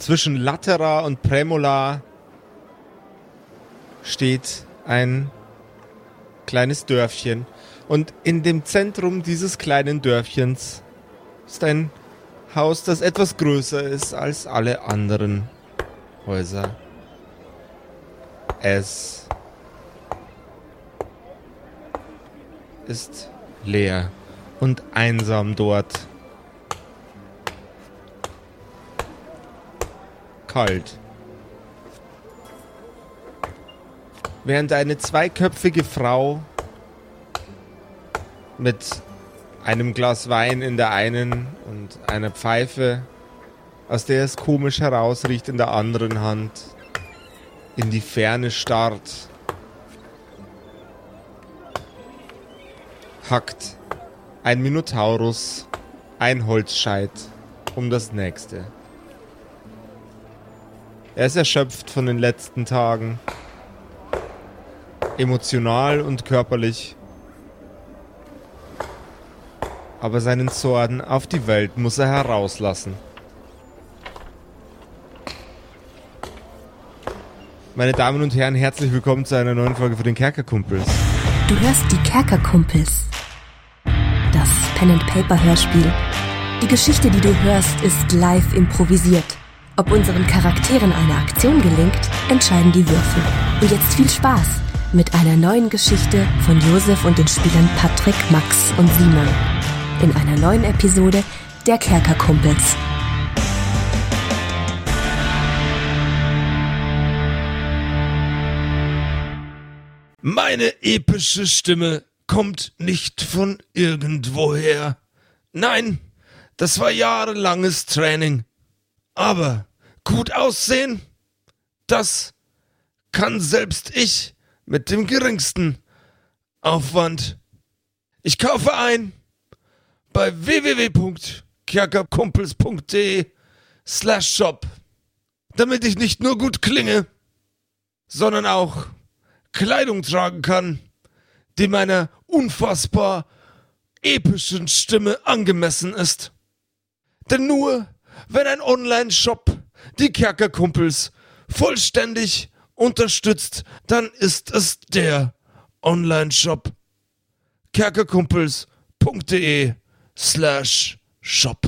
Zwischen Latera und Premola steht ein kleines Dörfchen. Und in dem Zentrum dieses kleinen Dörfchens ist ein Haus, das etwas größer ist als alle anderen Häuser. Es ist leer und einsam dort. Kalt. Während eine zweiköpfige Frau mit einem Glas Wein in der einen und einer Pfeife, aus der es komisch herausriecht, in der anderen Hand, in die Ferne starrt. Hackt ein Minotaurus ein Holzscheit um das nächste. Er ist erschöpft von den letzten Tagen, emotional und körperlich. Aber seinen Zorn auf die Welt muss er herauslassen. Meine Damen und Herren, herzlich willkommen zu einer neuen Folge für den Kerkerkumpels. Du hörst die Kerkerkumpels. Das Pen and Paper Hörspiel. Die Geschichte, die du hörst, ist live improvisiert. Ob unseren Charakteren eine Aktion gelingt, entscheiden die Würfel. Und jetzt viel Spaß mit einer neuen Geschichte von Josef und den Spielern Patrick, Max und Simon. In einer neuen Episode der Kerkerkumpels. Meine epische Stimme kommt nicht von irgendwoher. Nein, das war jahrelanges Training. Aber gut aussehen, das kann selbst ich mit dem geringsten Aufwand. Ich kaufe ein bei www.kerkerkumpels.de slash shop, damit ich nicht nur gut klinge, sondern auch Kleidung tragen kann, die meiner unfassbar epischen Stimme angemessen ist. Denn nur wenn ein Online-Shop die Kerkerkumpels vollständig unterstützt, dann ist es der Online-Shop kerkerkumpels.de slash shop.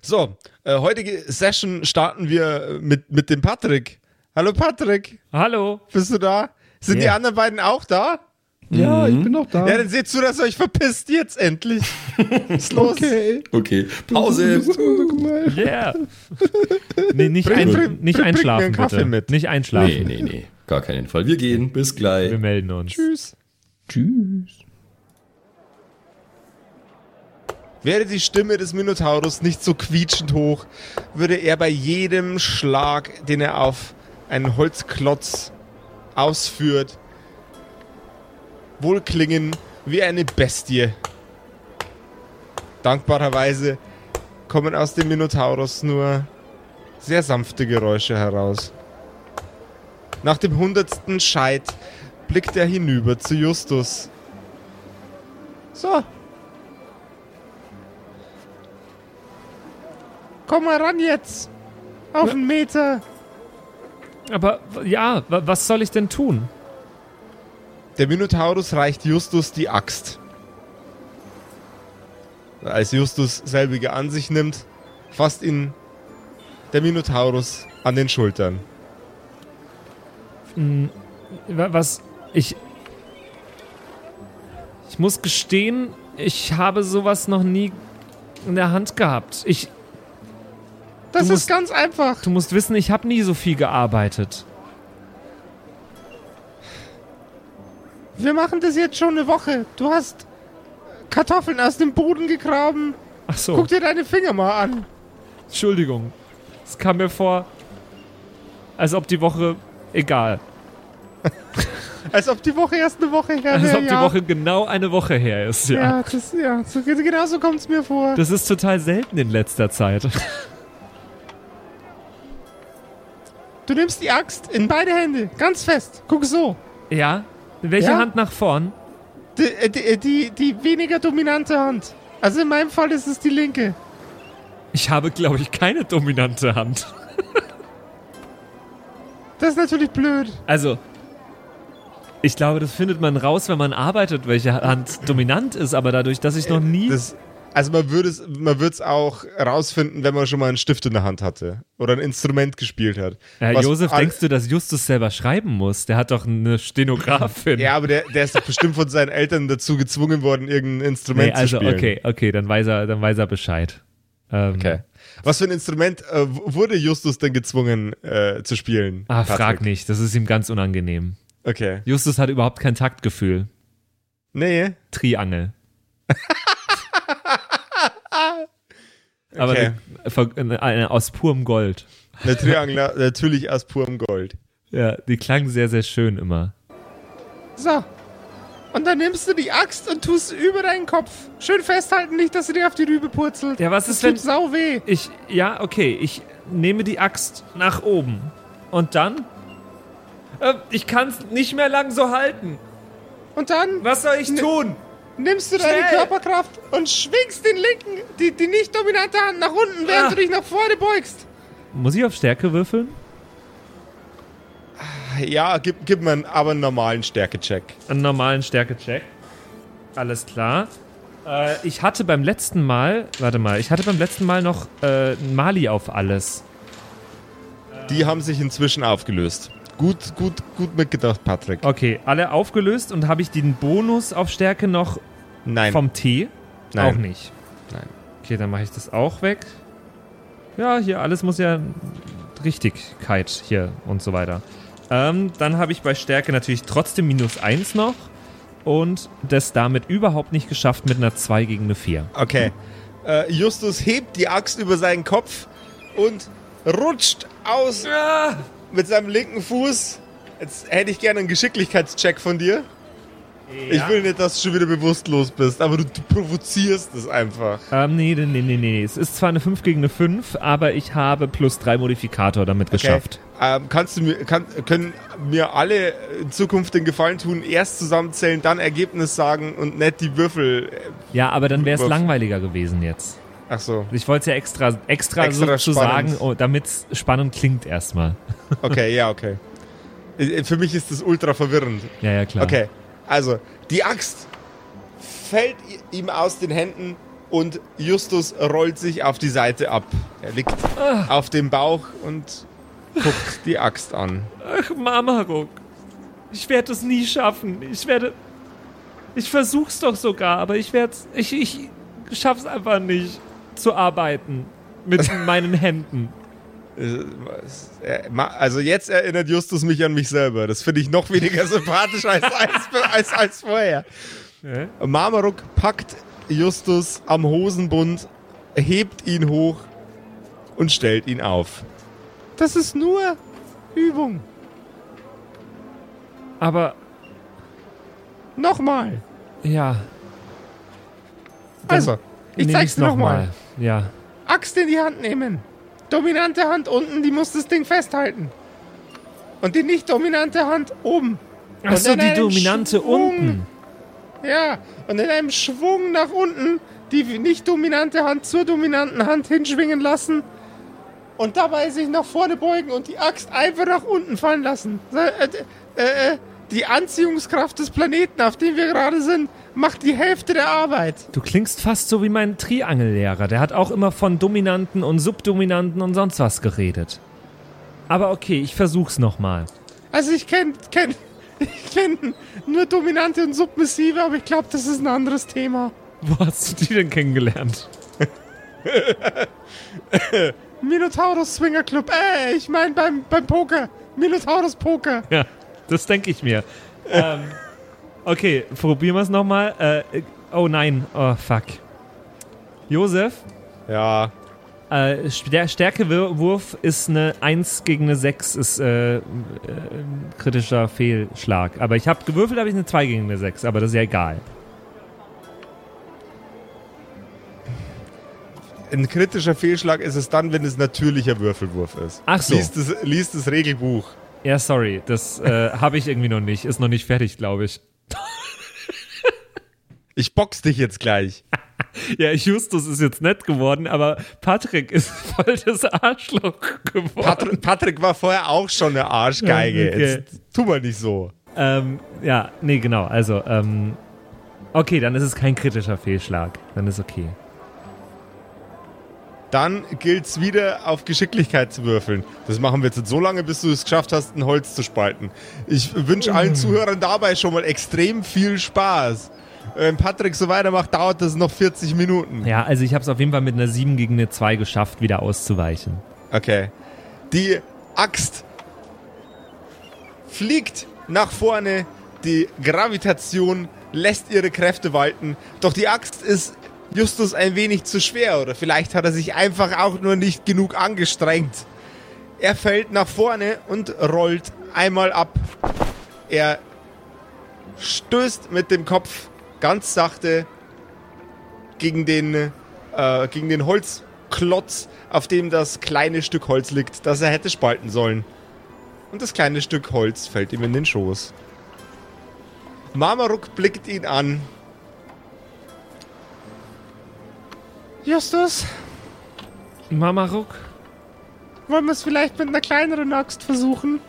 So, äh, heutige Session starten wir mit, mit dem Patrick. Hallo Patrick, Hallo. bist du da? Sind die Ja. anderen beiden auch da? Ja, ich bin noch da. Ja, dann seht zu, dass ihr euch verpisst jetzt endlich. Was ist los? okay. Okay, Pause. Yeah. nee, nicht, Bring- ein, bring- nicht bring- bring einschlafen, Kaffee bitte. mit. Nicht einschlafen. Nee, nee, nee, gar keinen Fall. Wir gehen, bis gleich. Wir melden uns. Tschüss. Tschüss. Wäre die Stimme des Minotaurus nicht so quietschend hoch, würde er bei jedem Schlag, den er auf einen Holzklotz ausführt, wohl klingen wie eine Bestie. Dankbarerweise kommen aus dem Minotaurus nur sehr sanfte Geräusche heraus. Nach dem hundertsten Scheit blickt er hinüber zu Justus. So, Komm mal ran jetzt. Auf einen Meter. Aber ja, wa- was soll ich denn tun? Der Minotaurus reicht Justus die Axt. Als Justus selbige an sich nimmt, fasst ihn der Minotaurus an den Schultern. Wa- Was ich ich muss gestehen, ich habe sowas noch nie in der Hand gehabt. Ich Das ist musst- ganz einfach. du musst wissen, ich habe nie so viel gearbeitet. Wir machen das jetzt schon eine Woche. Du hast Kartoffeln aus dem Boden gegraben. Ach so. Guck dir deine Finger mal an. Entschuldigung. Es kam mir vor, als ob die Woche egal. Als ob die Woche erst eine Woche her Als wäre. ob die ja. Woche genau eine Woche her ist, ja. Ja, das, ja so, genau so kommt es mir vor. Das ist total selten in letzter Zeit. Du nimmst die Axt in beide Hände, ganz fest. Guck so. Ja? Welche Ja? Hand nach vorn? Die, äh, die, die, die weniger dominante Hand. Also in meinem Fall ist es die linke. Ich habe, glaube ich, keine dominante Hand. Das ist natürlich blöd. Also, ich glaube, das findet man raus, wenn man arbeitet, welche Hand dominant ist, aber dadurch, dass ich noch nie. Das, also man würde es man würde es auch rausfinden, wenn man schon mal einen Stift in der Hand hatte oder ein Instrument gespielt hat. Herr Was Josef, denkst du, dass Justus selber schreiben muss? Der hat doch eine Stenografin. Ja, aber der, der ist doch bestimmt von seinen Eltern dazu gezwungen worden, irgendein Instrument nee, also zu spielen. okay, okay, dann weiß er, dann weiß er Bescheid. Ähm, Okay. Was für ein Instrument äh, wurde Justus denn gezwungen äh, zu spielen? Ah, frag nicht, das ist ihm ganz unangenehm. Okay. Justus hat überhaupt kein Taktgefühl. Nee. Triangel. Aber Okay. eine, eine, eine aus purem Gold. Der Triangel natürlich aus purem Gold. Ja, die klang sehr, sehr schön immer. So. Und dann nimmst du die Axt und tust über deinen Kopf. Schön festhalten, nicht, dass sie dir auf die Rübe purzelt. Ja, was das ist, wenn- tut sau weh. Ich, ja, okay, ich nehme die Axt nach oben. Und dann? Äh, ich kann es nicht mehr lang so halten. Und dann Was soll ich tun? Nimmst du deine Schnell. Körperkraft und schwingst den linken, die, die nicht dominante Hand nach unten, während Ah. du dich nach vorne beugst. Muss ich auf Stärke würfeln? Ja, gib, gib mir einen, aber einen normalen Stärkecheck. Einen normalen Stärke-Check. Alles klar. Äh, ich hatte beim letzten Mal, warte mal, ich hatte beim letzten Mal noch äh, ein Mali auf alles. Die haben sich inzwischen aufgelöst. Gut, gut, gut mitgedacht, Patrick. Okay, alle aufgelöst und habe ich den Bonus auf Stärke noch Nein. vom T? Nein. Auch nicht. Nein. Okay, dann mache ich das auch weg. Ja, hier alles muss ja Richtigkeit hier und so weiter. Ähm, dann habe ich bei Stärke natürlich trotzdem minus 1 noch und das damit überhaupt nicht geschafft mit einer 2 gegen eine 4. Okay. Äh, Justus hebt die Axt über seinen Kopf und rutscht aus mit seinem linken Fuß. Jetzt hätte ich gerne einen Geschicklichkeitscheck von dir. Ich will nicht, dass du schon wieder bewusstlos bist, aber du, du provozierst es einfach. Ähm, nee, nee, nee, nee, nee. Es ist zwar eine 5 gegen eine 5, aber ich habe plus 3 Modifikator damit geschafft. Ähm, kannst du mir, kann, können mir alle in Zukunft den Gefallen tun, erst zusammenzählen, dann Ergebnis sagen und nicht die Würfel. äh, Ja, aber dann wäre es langweiliger gewesen jetzt. Ach so. Ich wollte es ja extra, extra, Extra so zu spannend. sagen, oh, damit es spannend klingt erstmal. Okay, ja, okay. Äh, Für mich ist das ultra verwirrend. Ja, ja, klar. Okay, also die Axt fällt ihm aus den Händen und Justus rollt sich auf die Seite ab. Er liegt auf dem Bauch und guckt die Axt an. Ach, Mama-Ruck. Ich werde es nie schaffen. Ich werde. Ich versuch's doch sogar, aber ich werde Ich, ich schaff's einfach nicht zu arbeiten. Mit meinen Händen. Äh, äh, Also jetzt erinnert Justus mich an mich selber. Das finde ich noch weniger sympathisch als, als, als, als vorher. Marmaruk packt Justus am Hosenbund, hebt ihn hoch und stellt ihn auf. Das ist nur Übung. Aber, Nochmal. ja. Also, ich zeig's dir nochmal. Ja. Axt in die Hand nehmen. Dominante Hand unten, die muss das Ding festhalten. Und die nicht dominante Hand oben. Ach Und so, in die dominante Schwung. unten. Ja, und in einem Schwung nach unten die nicht dominante Hand zur dominanten Hand hinschwingen lassen und dabei sich nach vorne beugen und die Axt einfach nach unten fallen lassen. Äh, äh, äh, die Anziehungskraft des Planeten, auf dem wir gerade sind, macht die Hälfte der Arbeit. Du klingst fast so wie mein Triangellehrer. Der hat auch immer von Dominanten und Subdominanten und sonst was geredet. Aber okay, ich versuch's nochmal. Also ich kenne kenn, ich kenn nur Dominante und Submissive, aber ich glaube, das ist ein anderes Thema. Wo hast du die denn kennengelernt? Minotaurus Swinger Club, äh, ich meine beim, beim Poker. Minotaurus Poker. Ja, das denke ich mir. ähm, okay, probieren wir es nochmal. Äh, oh nein, oh fuck. Josef, Ja, äh, der Stärkewurf ist eine 1 gegen eine 6, ist äh, äh, ein kritischer Fehlschlag. Aber ich habe gewürfelt, habe ich eine 2 gegen eine 6, aber das ist ja egal. ein kritischer Fehlschlag ist es dann, wenn es natürlicher Würfelwurf ist. Ach so. Liest das, liest das Regelbuch. Ja, sorry, das äh, habe ich irgendwie noch nicht. Ist noch nicht fertig, glaube ich. Ich box dich jetzt gleich. Ja, Justus ist jetzt nett geworden, aber Patrick ist voll das Arschloch geworden. Patrick, Patrick war vorher auch schon eine Arschgeige. Okay. Jetzt tu mal nicht so. Ähm, ja, nee, genau. Also, ähm, okay, dann ist es kein kritischer Fehlschlag. Dann ist okay. Dann gilt's wieder auf Geschicklichkeit zu würfeln. Das machen wir jetzt so lange, bis du es geschafft hast, ein Holz zu spalten. Ich wünsche allen Zuhörern dabei schon mal extrem viel Spaß. Wenn Patrick so weitermacht, dauert das noch 40 Minuten. Ja, also ich habe es auf jeden Fall mit einer 7 gegen eine 2 geschafft, wieder auszuweichen. Okay. Die Axt fliegt nach vorne. Die Gravitation lässt ihre Kräfte walten. Doch die Axt ist Justus ein wenig zu schwer oder vielleicht hat er sich einfach auch nur nicht genug angestrengt. Er fällt nach vorne und rollt einmal ab. Er stößt mit dem Kopf ganz sachte gegen den, äh, gegen den Holzklotz, auf dem das kleine Stück Holz liegt, das er hätte spalten sollen. Und das kleine Stück Holz fällt ihm in den Schoß. Marmaruk blickt ihn an. Justus, Mamaruk? wollen wir es vielleicht mit einer kleineren Axt versuchen?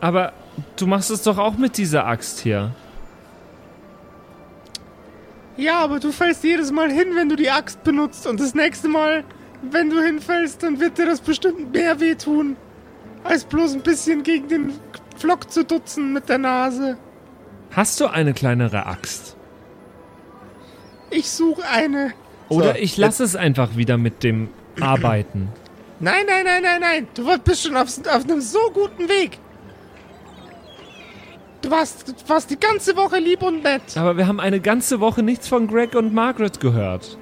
Aber du machst es doch auch mit dieser Axt hier. Ja, aber du fällst jedes Mal hin, wenn du die Axt benutzt. Und das nächste Mal, wenn du hinfällst, dann wird dir das bestimmt mehr wehtun. Als bloß ein bisschen gegen den Pflock zu dutzen mit der Nase. Hast du eine kleinere Axt? Ich suche eine. Oder So, ich lasse es einfach wieder mit dem Arbeiten. Nein, nein, nein, nein, nein. Du bist schon auf, auf einem so guten Weg. Du warst, du warst die ganze Woche lieb und nett. Aber wir haben eine ganze Woche nichts von Greg und Margaret gehört.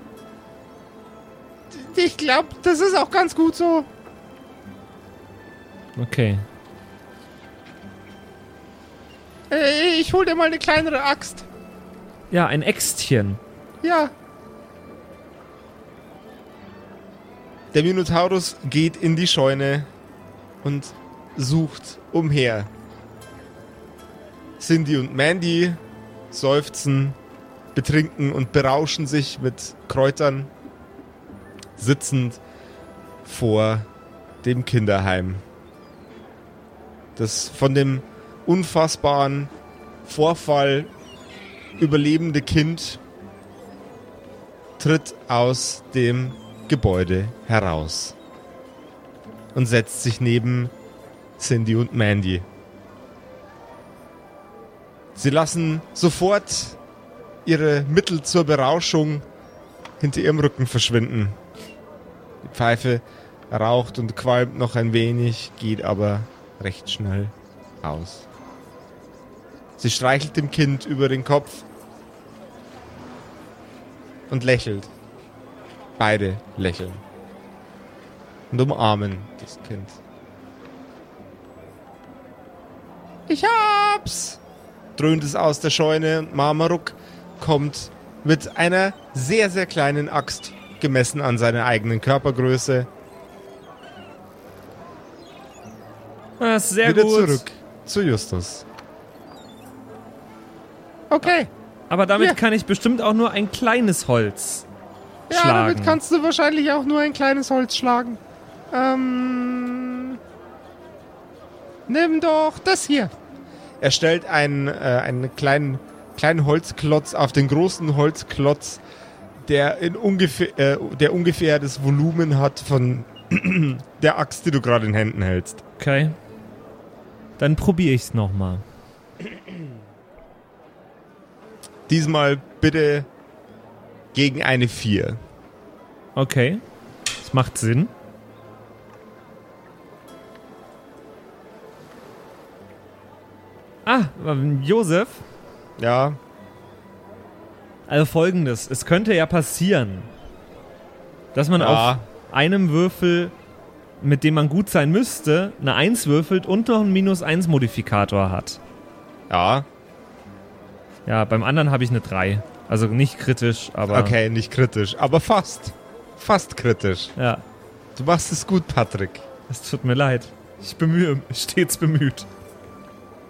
Ich glaube, das ist auch ganz gut so. Okay. Äh, Ich hol dir mal eine kleinere Axt. Ja, ein Äxtchen. Ja. Der Minotaurus geht in die Scheune und sucht umher. Cindy und Mandy seufzen, betrinken und berauschen sich mit Kräutern, sitzend vor dem Kinderheim. Das von dem unfassbaren Vorfall überlebende Kind tritt aus dem Gebäude heraus und setzt sich neben Cindy und Mandy. Sie lassen sofort ihre Mittel zur Berauschung hinter ihrem Rücken verschwinden. Die Pfeife raucht und qualmt noch ein wenig, geht aber recht schnell aus. Sie streichelt dem Kind über den Kopf und lächelt. Beide lächeln. Und umarmen das Kind. Ich hab's! dröhnt es aus der Scheune und Marmaruk kommt mit einer sehr, sehr kleinen Axt, gemessen an seiner eigenen Körpergröße, Ah, sehr wieder gut. zurück zu Justus. Okay. Aber damit Ja. kann ich bestimmt auch nur ein kleines Holz Ja, schlagen. damit kannst du wahrscheinlich auch nur ein kleines Holz schlagen. Ähm. Nimm doch das hier. Er stellt einen, äh, einen kleinen, kleinen Holzklotz auf den großen Holzklotz, der, in ungefähr, äh, der ungefähr das Volumen hat von der Axt, die du gerade in Händen hältst. Okay. Dann probiere ich's nochmal. Diesmal bitte gegen eine 4. Okay. Das macht Sinn. Ah, Josef. Ja, Also folgendes. Es könnte ja passieren, dass man Ja. auf einem Würfel, mit dem man gut sein müsste, eine 1 würfelt und noch einen Minus-1-Modifikator hat. ja, Ja, beim anderen habe ich eine 3. Also nicht kritisch, aber. okay, nicht kritisch, aber fast. Fast kritisch. Ja, Du machst es gut, Patrick. es tut mir leid. Ich bemühe, stets bemüht.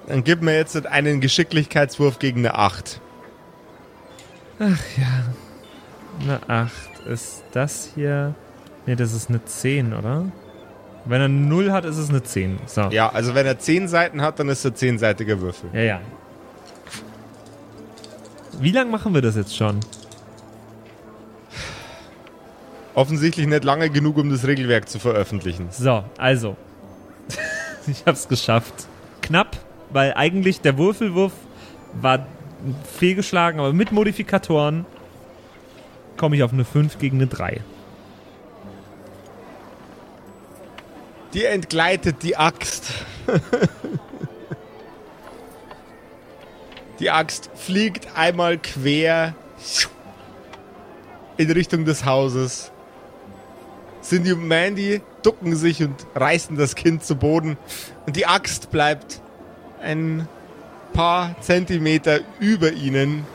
Dann gib mir jetzt einen Geschicklichkeitswurf gegen eine 8. Ach ja. Eine 8. Ist das hier. Ne, das ist eine 10, oder? Wenn er eine 0 hat, ist es eine 10. So. Ja, also wenn er 10 Seiten hat, dann ist er 10-seitiger Würfel. Ja, ja. Wie lange machen wir das jetzt schon? Offensichtlich nicht lange genug, um das Regelwerk zu veröffentlichen. So, also. ich hab's geschafft. Knapp, weil eigentlich der Würfelwurf war fehlgeschlagen, aber mit Modifikatoren komme ich auf eine 5 gegen eine 3. Dir entgleitet die Axt. die Axt fliegt einmal quer in Richtung des Hauses. Cindy und Mandy ducken sich und reißen das Kind zu Boden. Und die Axt bleibt ein paar Zentimeter über ihnen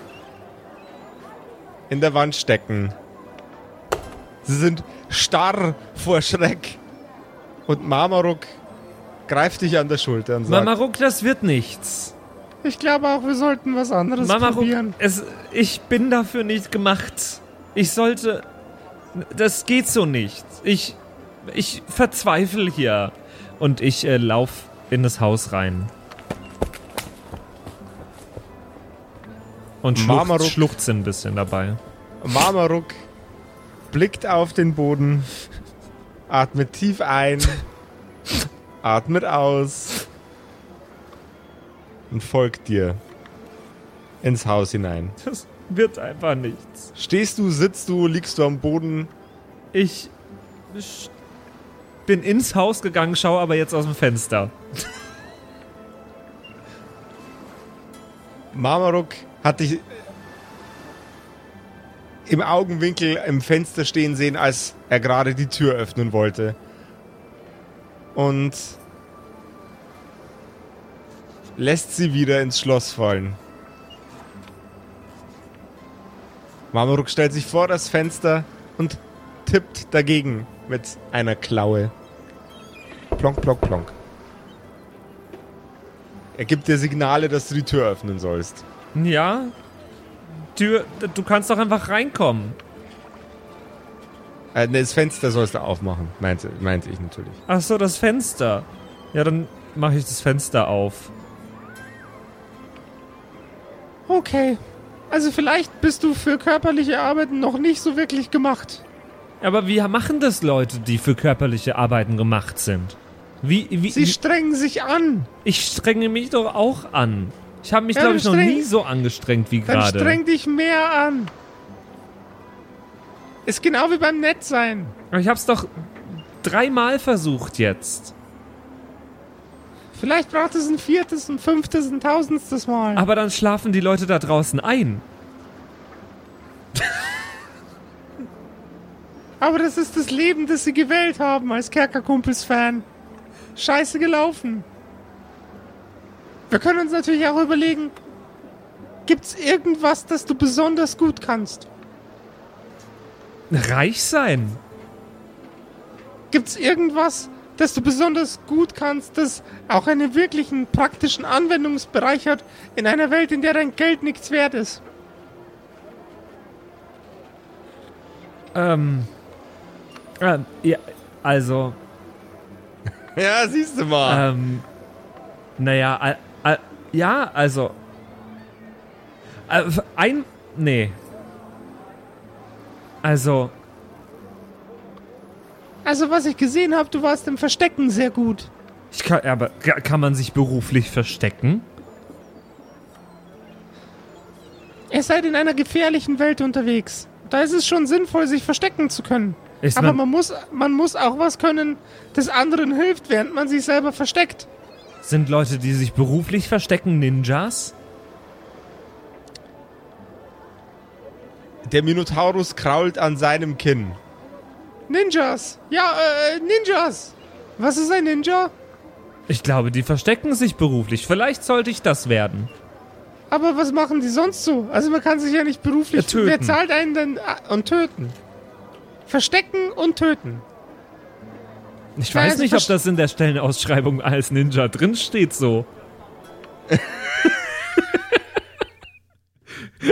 in der Wand stecken. Sie sind starr vor Schreck. Und Marmaruk greift dich an der Schulter und sagt: Mamaruk, das wird nichts. Ich glaube auch, wir sollten was anderes Mamaruk, probieren. es, ich bin dafür nicht gemacht. Ich sollte. Das geht so nicht. Ich. Ich verzweifle hier. Und ich äh, lauf in das Haus rein. Und schluchz, Marmaruk- schluchze ein bisschen dabei. Marmaruk blickt auf den Boden, atmet tief ein, atmet aus und folgt dir ins Haus hinein. Das wird einfach nichts. Stehst du, sitzt du, liegst du am Boden? Ich bin ins Haus gegangen, schaue aber jetzt aus dem Fenster. Marmaruk hat dich im Augenwinkel im Fenster stehen sehen, als er gerade die Tür öffnen wollte. Und lässt sie wieder ins Schloss fallen. Marmaruk stellt sich vor das Fenster und tippt dagegen mit einer Klaue. Plonk, plonk, plonk. Er gibt dir Signale, dass du die Tür öffnen sollst. Ja? Tür, du kannst doch einfach reinkommen. Äh, ne, das Fenster sollst du aufmachen, meinte, meinte ich natürlich. Ach so, das Fenster. Ja, dann mache ich das Fenster auf. Okay. Also vielleicht bist du für körperliche Arbeiten noch nicht so wirklich gemacht. Aber wie machen das Leute, die für körperliche Arbeiten gemacht sind? Wie, wie, Sie strengen sich an. ich strenge mich doch auch an. Ich habe mich, Ja, glaube dann ich, noch nie so angestrengt wie Dann gerade. streng dich mehr an. Ist genau wie beim Nettsein. Aber ich habe es doch dreimal versucht jetzt. Vielleicht braucht es ein viertes, ein fünftes, ein tausendstes Mal. Aber dann schlafen die Leute da draußen ein. Aber das ist das Leben, das sie gewählt haben als Kerkerkumpels-Fan. Scheiße gelaufen. Wir können uns natürlich auch überlegen, gibt's irgendwas, das du besonders gut kannst? Reich sein. Gibt's irgendwas, das du besonders gut kannst, das auch einen wirklichen praktischen Anwendungsbereich hat in einer Welt, in der dein Geld nichts wert ist? Ähm. ähm ja, also, Ja, siehst du mal. ähm. Naja, al- al- ja, also. Äh, ein. Nee. Also, Also, was ich gesehen habe, du warst im Verstecken sehr gut. ich kann, aber ka- kann man sich beruflich verstecken? Ihr seid in einer gefährlichen Welt unterwegs. Da ist es schon sinnvoll, sich verstecken zu können. Ist Aber man, man muss, man muss auch was können, das anderen hilft, während man sich selber versteckt. sind Leute, die sich beruflich verstecken, Ninjas? Der Minotaurus krault an seinem Kinn. Ninjas! Ja, äh, Ninjas! Was ist ein Ninja? Ich glaube, die verstecken sich beruflich. Vielleicht sollte ich das werden. Aber was machen die sonst so? Also man kann sich ja nicht beruflich... Ja, töten. Wer zahlt einen denn... ah, Und töten. Verstecken und töten. Ich Ja, weiß also nicht, ob das in der Stellenausschreibung als Ninja drin steht so.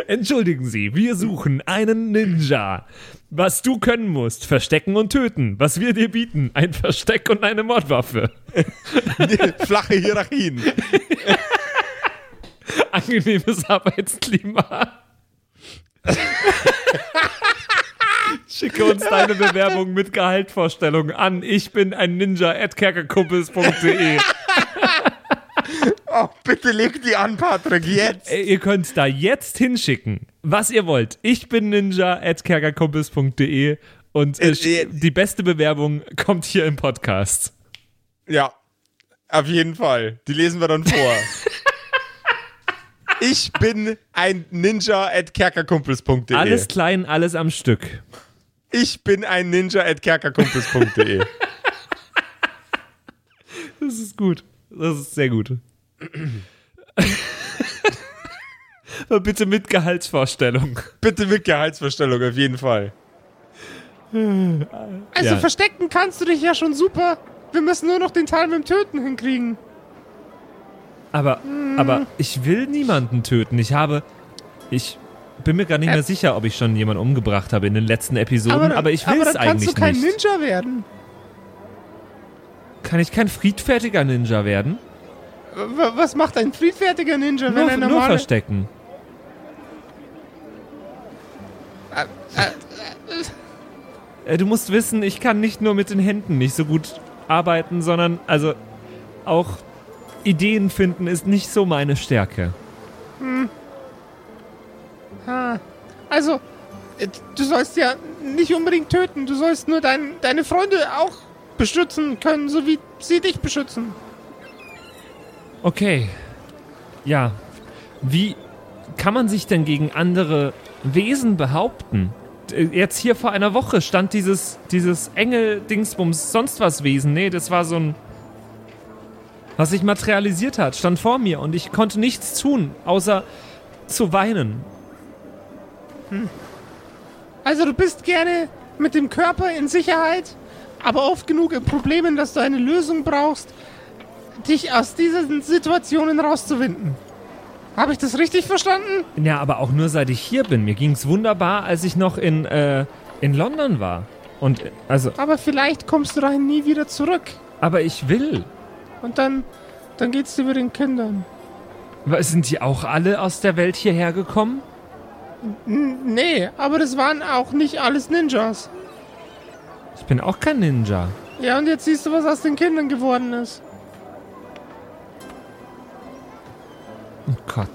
Entschuldigen Sie, wir suchen einen Ninja. Was du können musst, verstecken und töten. Was wir dir bieten, ein Versteck und eine Mordwaffe. Flache Hierarchien. Angenehmes Arbeitsklima. Schicke uns deine Bewerbung mit Gehaltvorstellung an. Ich bin ein Ninja at kerkerkumpels.de. Oh, bitte leg die an, Patrick, jetzt. Äh, Ihr könnt da jetzt hinschicken, was ihr wollt. Ich bin ninja at kerkerkumpels.de und äh, Äh, äh. die beste Bewerbung kommt hier im Podcast. Ja, auf jeden Fall. Die lesen wir dann vor. ich bin ein Ninja at kerkerkumpels.de. Alles klein, alles am Stück. Ich bin ein Ninja at kerkerkumpels.de. Das ist gut. Das ist sehr gut. Aber bitte mit Gehaltsvorstellung. Bitte mit Gehaltsvorstellung, auf jeden Fall. Also Ja. verstecken kannst du dich ja schon super. Wir müssen nur noch den Teil mit dem Töten hinkriegen. Aber, aber ich will niemanden töten. Ich habe. Ich bin mir gar nicht mehr sicher, ob ich schon jemanden umgebracht habe in den letzten Episoden, aber, ich will es eigentlich nicht. Ninja werden. Kann ich kein friedfertiger Ninja werden? Was macht ein friedfertiger Ninja, Nur, nur verstecken. Äh, Du musst wissen, ich kann nicht nur mit den Händen nicht so gut arbeiten, sondern also auch Ideen finden ist nicht so meine Stärke. Also, äh, du sollst ja nicht unbedingt töten. Du sollst nur dein, deine Freunde auch beschützen können, so wie sie dich beschützen. Okay. Ja. Wie kann man sich denn gegen andere Wesen behaupten? D- Jetzt hier vor einer Woche stand dieses, dieses Engel-Dingsbums, sonst was Wesen. Nee, das war so ein. Was sich materialisiert hat, stand vor mir und ich konnte nichts tun, außer zu weinen. Also, du bist gerne mit dem Körper in Sicherheit, aber oft genug in Problemen, dass du eine Lösung brauchst, dich aus diesen Situationen rauszuwinden. Habe ich das richtig verstanden? Ja, aber auch nur seit ich hier bin. Mir ging's wunderbar, als ich noch in, äh, in London war. Und, also, Aber vielleicht kommst du dahin nie wieder zurück. aber ich will. Und dann, dann geht's dir mit den Kindern. Sind die auch alle aus der Welt hierher gekommen? Nee, aber das waren auch nicht alles Ninjas. Ich bin auch kein Ninja. Ja, und jetzt siehst du, was aus den Kindern geworden ist. Oh Gott.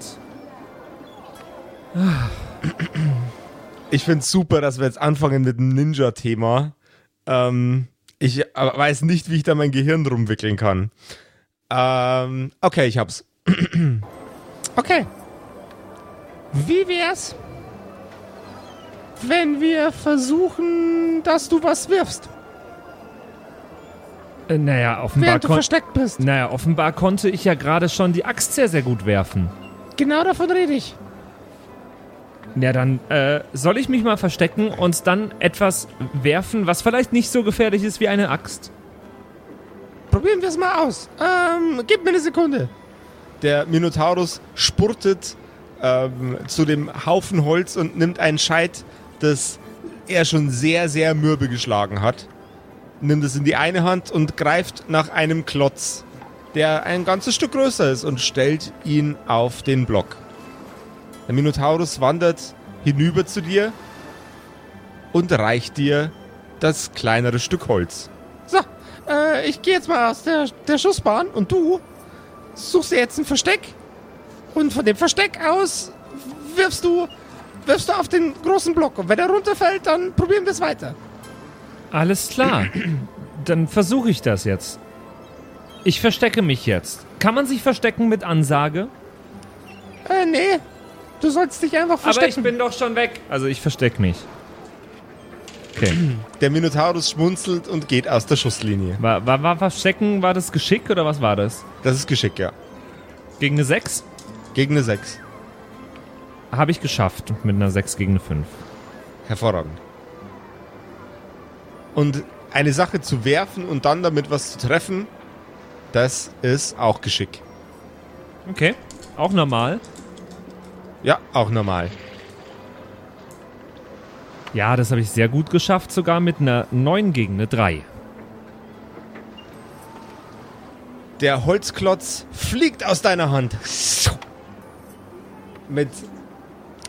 Ich finde super, dass wir jetzt anfangen mit dem Ninja-Thema. Ähm, ich weiß nicht, wie ich da mein Gehirn drum wickeln kann. Ähm, okay, ich hab's. okay. Wie wär's, wenn wir versuchen, dass du was wirfst, Äh, naja, offenbar, während du versteckt bist? naja, offenbar konnte ich ja gerade schon die Axt sehr, sehr gut werfen. Genau davon rede ich. Ja, dann äh, soll ich mich mal verstecken und dann etwas werfen, was vielleicht nicht so gefährlich ist wie eine Axt. Probieren wir es mal aus. Ähm, gib mir eine Sekunde. Der Minotaurus spurtet ähm, zu dem Haufen Holz und nimmt ein Scheit, das er schon sehr, sehr mürbe geschlagen hat. Nimmt es in die eine Hand und greift nach einem Klotz, der ein ganzes Stück größer ist und stellt ihn auf den Block. Der Minotaurus wandert hinüber zu dir und reicht dir das kleinere Stück Holz. So, äh, ich gehe jetzt mal aus der, der Schussbahn und du suchst dir jetzt ein Versteck und von dem Versteck aus wirfst du, wirfst du auf den großen Block und wenn er runterfällt, dann probieren wir es weiter. Alles klar. Dann versuche ich das jetzt. Ich verstecke mich jetzt. Kann man sich verstecken mit Ansage? Äh, nee, du sollst dich einfach verstecken. Aber ich bin doch schon weg. Also ich verstecke mich. Okay. der Minotaurus schmunzelt und geht aus der Schusslinie. War, war, war Verstecken, war das Geschick oder was war das? Das ist Geschick, ja. Gegen eine 6? Gegen eine 6. Habe ich geschafft. Mit einer 6 gegen eine 5. Hervorragend. Und eine Sache zu werfen und dann damit was zu treffen, das ist auch Geschick. Okay. Auch normal. Ja, auch normal. Ja, das habe ich sehr gut geschafft, sogar mit einer 9 gegen eine 3. Der Holzklotz fliegt aus deiner Hand. Mit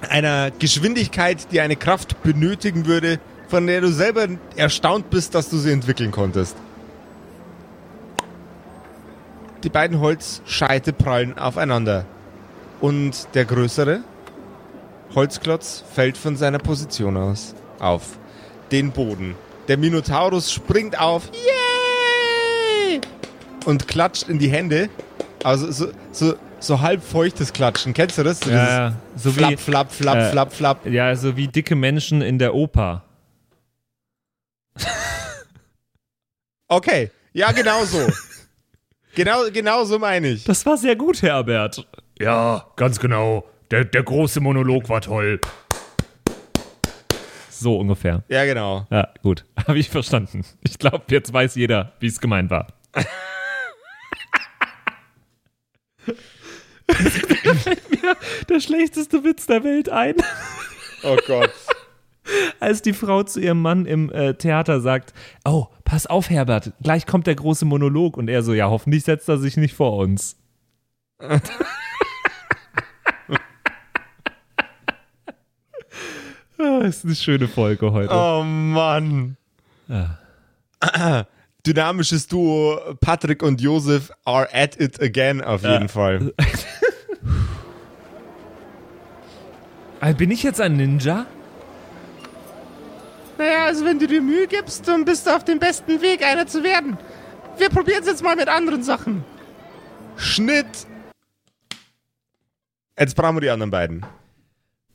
einer Geschwindigkeit, die eine Kraft benötigen würde, von der du selber erstaunt bist, dass du sie entwickeln konntest. Die beiden Holzscheite prallen aufeinander. Und der größere Holzklotz fällt von seiner Position aus auf den Boden. Der Minotaurus springt auf. Yay! Und klatscht in die Hände. Also so, so, so halb feuchtes Klatschen. Kennst du das? So Ja, so flap, wie, flap, flap, äh, flap, flap. ja, so wie dicke Menschen in der Oper. Okay. Ja, genau so. genau, genau so meine ich. Das war sehr gut, Herbert. Ja, ganz genau. Der, der große Monolog war toll. So ungefähr. Ja, genau. Ja, gut. Habe ich verstanden. Ich glaube, jetzt weiß jeder, wie es gemeint war. Mir der schlechteste Witz der Welt ein, Oh Gott. als die Frau zu ihrem Mann im äh, Theater sagt: Oh, pass auf, Herbert, gleich kommt der große Monolog. Und er so: Ja, hoffentlich setzt er sich nicht vor uns. Ah, ist eine schöne Folge heute. Oh Mann. Dynamisches Duo Patrick und Josef are at it again auf jeden Fall. Ah, Bin ich jetzt ein Ninja? Naja, also wenn du dir Mühe gibst, dann bist du auf dem besten Weg, einer zu werden. Wir probieren es jetzt mal mit anderen Sachen. Schnitt. Jetzt brauchen wir die anderen beiden.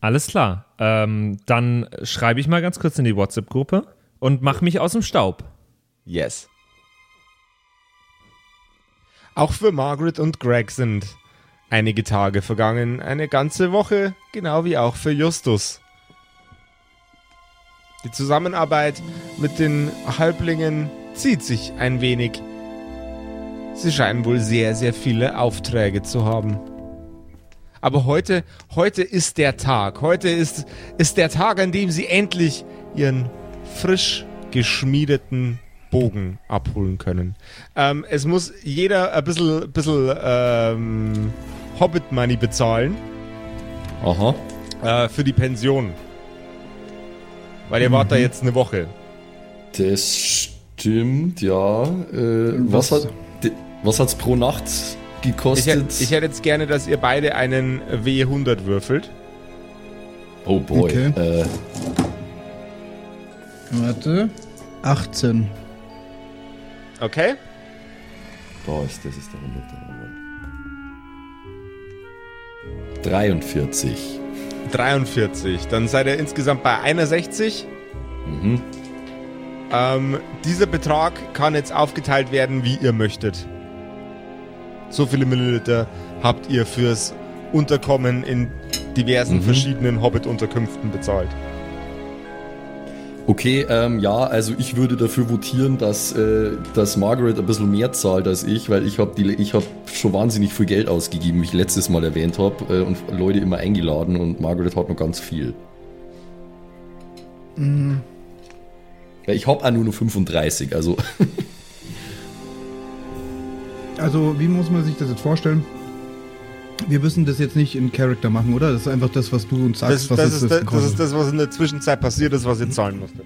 Alles klar. Ähm, dann schreibe ich mal ganz kurz in die WhatsApp-Gruppe und mache mich aus dem Staub. Yes. Auch für Margaret und Greg sind einige Tage vergangen, eine ganze Woche, genau wie auch für Justus. Die Zusammenarbeit mit den Halblingen zieht sich ein wenig. Sie scheinen wohl sehr, sehr viele Aufträge zu haben. Aber heute, heute ist der Tag. Heute ist, ist der Tag, an dem sie endlich ihren frisch geschmiedeten Bogen abholen können. Ähm, es muss jeder ein bisschen, bisschen ähm, Hobbit-Money bezahlen Aha. äh, für die Pension. Weil ihr wart da jetzt eine Woche. Das stimmt, ja. Äh, was hat de- was hat's pro Nacht Ich, gekostet? hätt- ich hätte jetzt gerne, dass ihr beide einen W100 würfelt. oh boy. Okay. Äh, Warte. 18. Okay? ist das ist der 100 43. 43. Dann seid ihr insgesamt bei 61. Mhm. Ähm, dieser Betrag kann jetzt aufgeteilt werden, wie ihr möchtet. So viele Milliliter habt ihr fürs Unterkommen in diversen Mhm. verschiedenen Hobbit-Unterkünften bezahlt. Okay, ähm, ja, also ich würde dafür votieren, dass, äh, dass Margaret ein bisschen mehr zahlt als ich, weil ich habe hab schon wahnsinnig viel Geld ausgegeben, wie ich letztes Mal erwähnt habe, äh, und Leute immer eingeladen und Margaret hat noch ganz viel. Weil ich habe auch nur noch 35, also Also, wie muss man sich das jetzt vorstellen? Wir müssen das jetzt nicht in Character machen, oder? Das ist einfach das, was du uns sagst, Das, was das, es ist, das, das ist das, was in der Zwischenzeit passiert ist, was ihr zahlen musstet.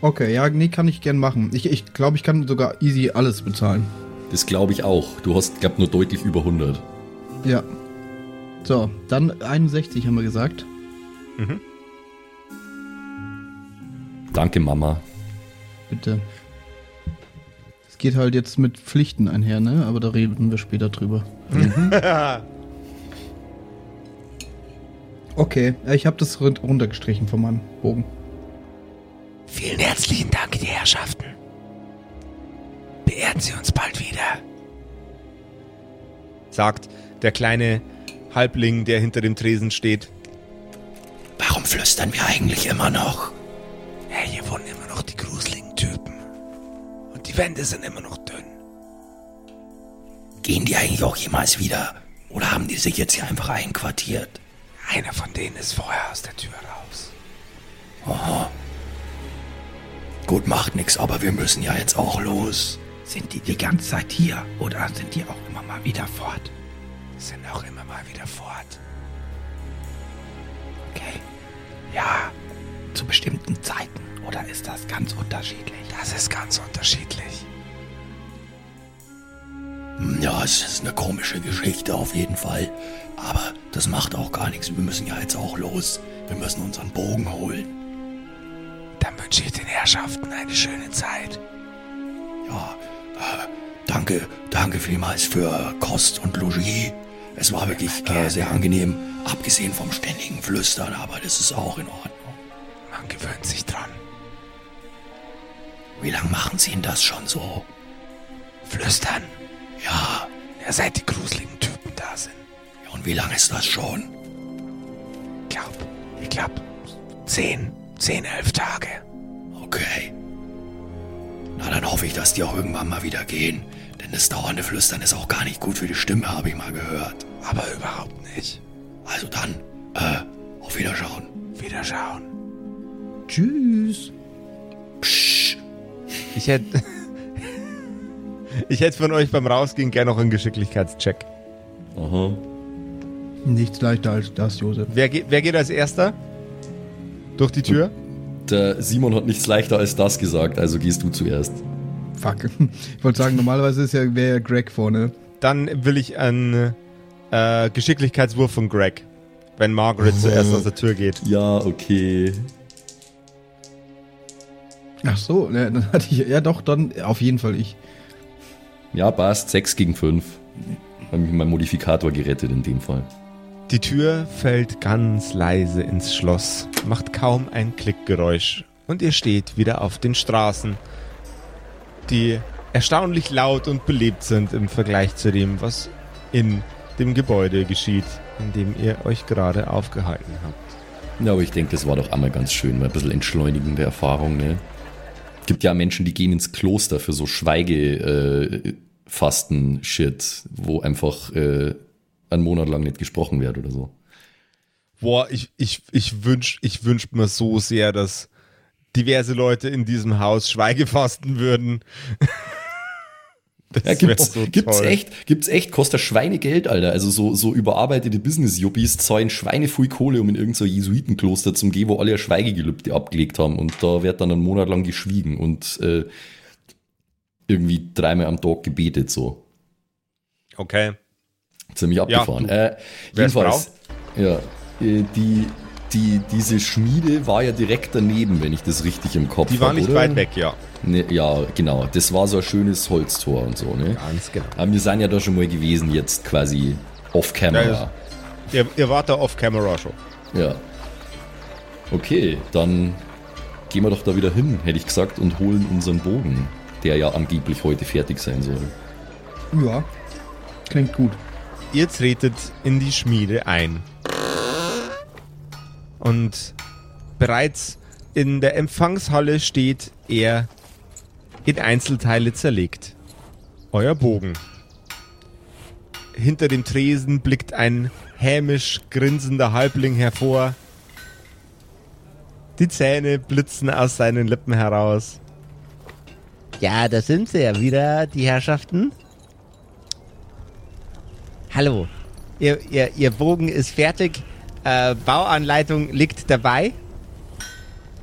Okay, ja, nee, kann ich gern machen. Ich glaube, ich, glaub, ich kann sogar easy alles bezahlen. das glaube ich auch. Du hast, glaub nur deutlich über 100. Ja. So, dann 61 haben wir gesagt. Danke, Mama. Bitte. Es geht halt jetzt mit Pflichten einher, ne? Aber da reden wir später drüber. Okay, ja, ich habe das run- runtergestrichen von meinem Bogen. Vielen herzlichen Dank, die Herrschaften. Beehren Sie uns bald wieder. Sagt der kleine Halbling, der hinter dem Tresen steht. Warum flüstern wir eigentlich immer noch? Ja, hier wohnen immer noch die gruseligen Typen. Und die Wände sind immer noch dünn. Gehen die eigentlich auch jemals wieder? Oder haben die sich jetzt hier einfach einquartiert? Einer von denen ist vorher aus der Tür raus. Aha. Gut, macht nix, aber wir müssen ja jetzt auch los. Sind die die ganze Zeit hier oder sind die auch immer mal wieder fort? Sind auch immer mal wieder fort. Okay. Ja, zu bestimmten Zeiten oder ist das ganz unterschiedlich? Das ist ganz unterschiedlich. Ja, es ist eine komische Geschichte auf jeden Fall. Aber das macht auch gar nichts. Wir müssen ja jetzt auch los. Wir müssen unseren Bogen holen. Dann wünsche ich den Herrschaften eine schöne Zeit. Ja, äh, danke, danke vielmals für Kost und Logis. Es war wirklich äh, sehr angenehm, abgesehen vom ständigen Flüstern, aber das ist auch in Ordnung. Man gewöhnt sich dran. Wie lange machen Sie denn das schon so? Flüstern? Ja. Ja, seit die gruseligen Typen da sind. Ja, und wie lange ist das schon? Ich glaub, ich glaub, zehn, zehn, elf Tage. Okay. Na, dann hoffe ich, dass die auch irgendwann mal wieder gehen. Denn das dauernde Flüstern ist auch gar nicht gut für die Stimme, habe ich mal gehört. Aber überhaupt nicht. Also dann, äh, auf Wiederschauen. Wiederschauen. Tschüss. Psch. Ich hätte. Ich hätte von euch beim Rausgehen gerne noch einen Geschicklichkeitscheck. Aha. Nichts leichter als das, Josef. Wer, geht- wer geht als erster? Durch die Tür? Der Simon hat nichts leichter als das gesagt, also gehst du zuerst. Fuck. Ich wollte sagen, normalerweise ist ja, wäre ja Greg vorne. Dann will ich einen äh, Geschicklichkeitswurf von Greg. Wenn Margaret zuerst aus der Tür geht. Ja, okay. Ach so, ja, dann hatte ich, ja doch, dann auf jeden Fall ich. Ja, passt. 6 gegen 5. Habe mich mein Modifikator gerettet in dem Fall. Die Tür fällt ganz leise ins Schloss, macht kaum ein Klickgeräusch und ihr steht wieder auf den Straßen, die erstaunlich laut und belebt sind im Vergleich zu dem, was in dem Gebäude geschieht, in dem ihr euch gerade aufgehalten habt. Ja, aber ich denke, das war doch einmal ganz schön, mal ein bisschen entschleunigende Erfahrung, ne? Gibt ja Menschen, die gehen ins Kloster für so Schweigefasten-Shit, wo einfach äh, einen Monat lang nicht gesprochen wird oder so. Boah, ich, ich, ich wünsch, ich wünsch mir so sehr, dass diverse Leute in diesem Haus Schweigefasten würden. Das Ja, gibt's, so gibt's toll. echt, gibt's echt, kostet Schweinegeld, Alter. Also so, so überarbeitete Business-Juppies zahlen Schweinefull Kohle, um in irgendein so Jesuitenkloster zum gehen, wo alle Schweigegelübde abgelegt haben. Und da wird dann einen Monat lang geschwiegen und äh, irgendwie dreimal am Tag gebetet, so. Okay. Ziemlich abgefahren. äh, Wer's jedenfalls, ja, äh, die, die, diese Schmiede war ja direkt daneben, wenn ich das richtig im Kopf Die war hab, nicht oder? weit weg, ja. Ne, ja, genau. Das war so ein schönes Holztor und so, ne? Ganz genau. Aber wir sind ja da schon mal gewesen, jetzt quasi off-camera. Ihr, ihr wart da off-camera schon. Ja. Okay, dann gehen wir doch da wieder hin, hätte ich gesagt, und holen unseren Bogen, der ja angeblich heute fertig sein soll. Ja, klingt gut. Ihr tretet in die Schmiede ein. Und bereits in der Empfangshalle steht er in Einzelteile zerlegt. Euer Bogen. Hinter dem Tresen blickt ein hämisch grinsender Halbling hervor. Die Zähne blitzen aus seinen Lippen heraus. Ja, da sind sie ja wieder, die Herrschaften. Hallo. Ihr, ihr, ihr Bogen ist fertig. Äh, Bauanleitung liegt dabei.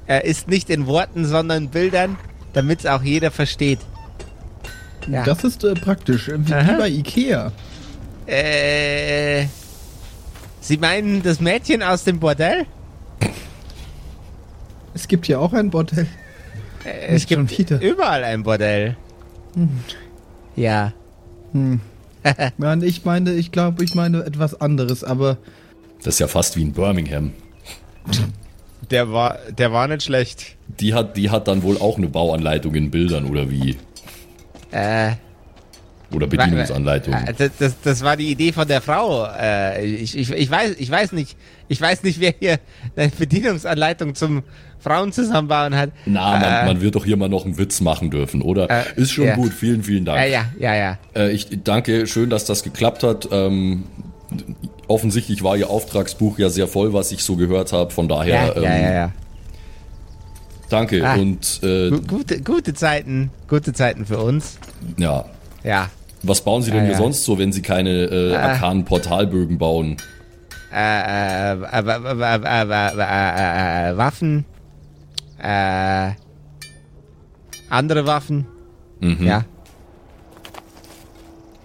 Er ist nicht in Worten, sondern Bildern, damit es auch jeder versteht. Ja. Das ist äh, praktisch, äh, wie, Aha. bei Ikea. Äh, Sie meinen das Mädchen aus dem Bordell? Es gibt hier auch ein Bordell. Äh, Nicht es gibt schon wieder. überall ein Bordell. Ja. Nein, ich meine, ich glaube, ich meine etwas anderes, aber Das ist ja fast wie in Birmingham. Der war, der war nicht schlecht. Die hat, die hat dann wohl auch eine Bauanleitung in Bildern oder wie? Äh, Oder Bedienungsanleitung. Äh, Das, das, das war die Idee von der Frau. Äh, ich, ich, ich, weiß, ich weiß nicht, ich weiß nicht, wer hier eine Bedienungsanleitung zum Frauen zusammenbauen hat. Na, man, äh, man wird doch hier mal noch einen Witz machen dürfen, oder? Äh, Ist schon ja. gut, vielen, vielen Dank. äh, ja, ja, ja. Äh, ich danke, schön, dass das geklappt hat. Ähm, offensichtlich war Ihr Auftragsbuch ja sehr voll, was ich so gehört habe. Von daher, Ja, ja, ähm, ja, ja. Danke. Ah. Und äh, Gu- Gute, gute Zeiten, gute Zeiten für uns. ja, Ja. was bauen Sie denn Ah, hier sonst so, wenn Sie keine äh, Ah. arkanen Portalbögen bauen? Äh, äh, äh, äh, äh, äh, äh, äh, Waffen. Äh, andere Waffen. Mhm. Ja.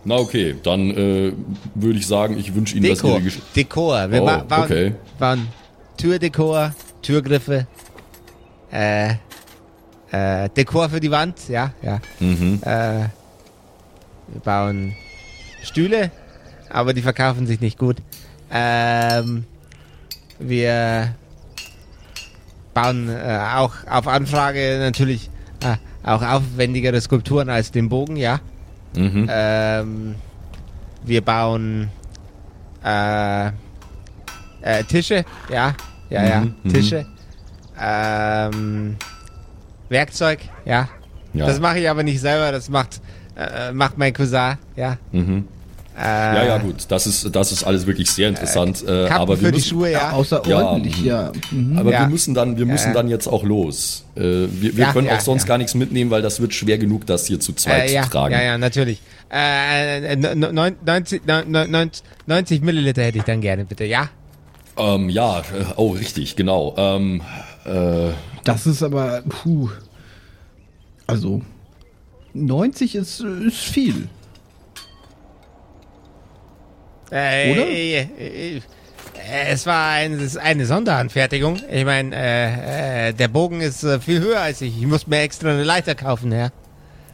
Na okay, dann äh, würde ich sagen, ich wünsche Ihnen, dass Dekor. Ihre Dekor. Wir Oh, ba bauen, okay. bauen Türdekor, Türgriffe. Äh, äh, Dekor für die Wand. Ja, ja. Mhm. Äh, wir bauen Stühle, aber die verkaufen sich nicht gut. Ähm, wir bauen äh, auch auf Anfrage natürlich äh, auch aufwendigere Skulpturen als den Bogen, ja. Mhm. Ähm, wir bauen äh, äh, Tische, ja, ja, ja, Mhm, mhm. Tische. Ähm, Werkzeug, ja. Ja. Das mache ich aber nicht selber, das macht, äh, macht mein Cousin, ja. Mhm. Äh, Ja, ja, gut, das ist, das ist alles wirklich sehr interessant. Äh, Kappen aber für wir die müssen, Schuhe, ja. Außerordentlich, ja. Mhm. aber Ja. wir müssen dann, wir müssen ja. dann jetzt auch los. Äh, wir wir Ja, können ja, auch sonst ja. gar nichts mitnehmen, weil das wird schwer genug, das hier zu zweit Äh, ja, zu tragen. ja, ja, natürlich. Äh, äh, neun- neun- 90, neun- neun- neun- 90 Milliliter hätte ich dann gerne, bitte, ja? Ähm, ja, äh, oh, richtig, genau. Ähm, äh, Das ist aber, puh. Also, 90 ist, ist viel. Äh, Oder? Äh, äh, äh, es war ein, eine Sonderanfertigung. Ich meine, äh, äh, der Bogen ist äh, viel höher als ich. Ich muss mir extra eine Leiter kaufen, ja.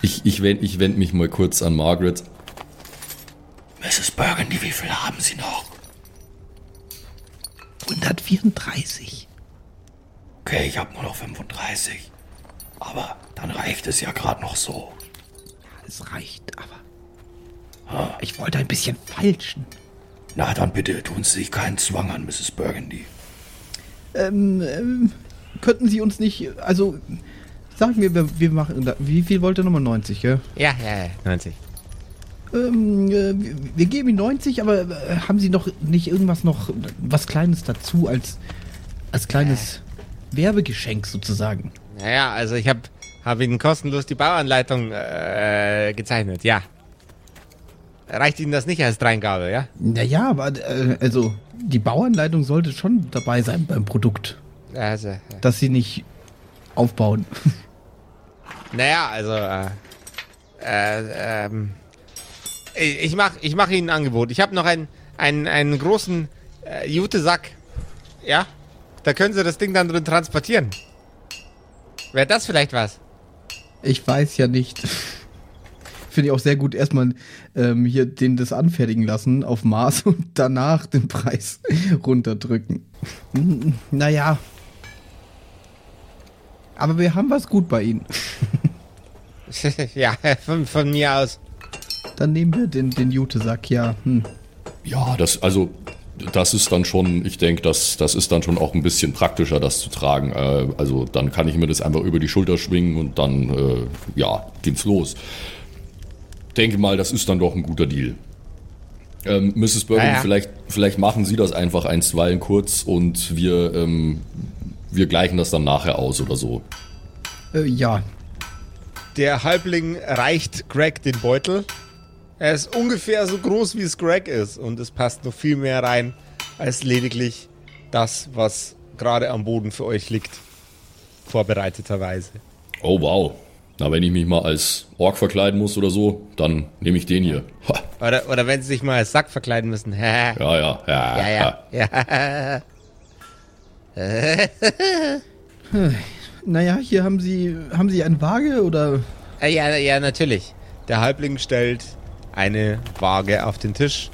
ich ich wende ich wend mich mal kurz an Margaret. Mrs. Burgundy, wie viel haben Sie noch? 134. Okay, ich habe nur noch 35. Aber dann reicht es ja gerade noch so. Es reicht, aber. Ich wollte ein bisschen falschen. Na, dann bitte tun Sie sich keinen Zwang an, Mrs. Burgundy. Ähm, ähm, könnten Sie uns nicht, also, sagen wir, wir, wir machen, wie viel wollt ihr nochmal 90, ja? Ja, ja, ja, 90. Ähm, äh, wir, wir geben Ihnen 90, aber äh, haben Sie noch nicht irgendwas noch, was Kleines dazu als, als kleines Werbegeschenk sozusagen? Naja, also ich habe hab Ihnen kostenlos die Bauanleitung äh, gezeichnet, ja. Reicht Ihnen das nicht als Dreingabe, ja? Naja, aber, äh, also, die Bauanleitung sollte schon dabei sein beim Produkt, Also, äh, dass Sie nicht aufbauen. naja, also, äh, äh, ähm, ich ich mach, ich mach Ihnen ein Angebot. Ich habe noch einen, einen, einen großen äh, Jute-Sack, ja? Da können Sie das Ding dann drin transportieren. Wäre das vielleicht was? Ich weiß ja nicht. Finde ich auch sehr gut, erstmal ähm, hier den das anfertigen lassen auf Maß und danach den Preis runterdrücken. Naja. Aber wir haben was gut bei Ihnen. ja, von, von mir aus. Dann nehmen wir den, den Jute-Sack, ja. Hm. Ja, das, also, das ist dann schon, ich denke, das, das ist dann schon auch ein bisschen praktischer, das zu tragen. Äh, also, dann kann ich mir das einfach über die Schulter schwingen und dann, äh, ja, geht's los. Denke mal, das ist dann doch ein guter Deal. Ähm, Mrs. Burgundy, Ja, ja. vielleicht, vielleicht machen Sie das einfach einstweilen kurz und wir, ähm, wir gleichen das dann nachher aus oder so. Äh, ja. Der Halbling reicht Greg den Beutel. Er ist ungefähr so groß, wie es Greg ist. Und es passt noch viel mehr rein, als lediglich das, was gerade am Boden für euch liegt. Vorbereiteterweise. Oh, wow. Na, wenn ich mich mal als Ork verkleiden muss oder so, dann nehme ich den hier. Ha, Oder, oder wenn Sie sich mal als Sack verkleiden müssen. ja, ja, ja, ja. ja, ja. Naja, hier haben Sie, haben Sie eine Waage oder? Äh, ja, ja, natürlich. Der Halbling stellt eine Waage auf den Tisch,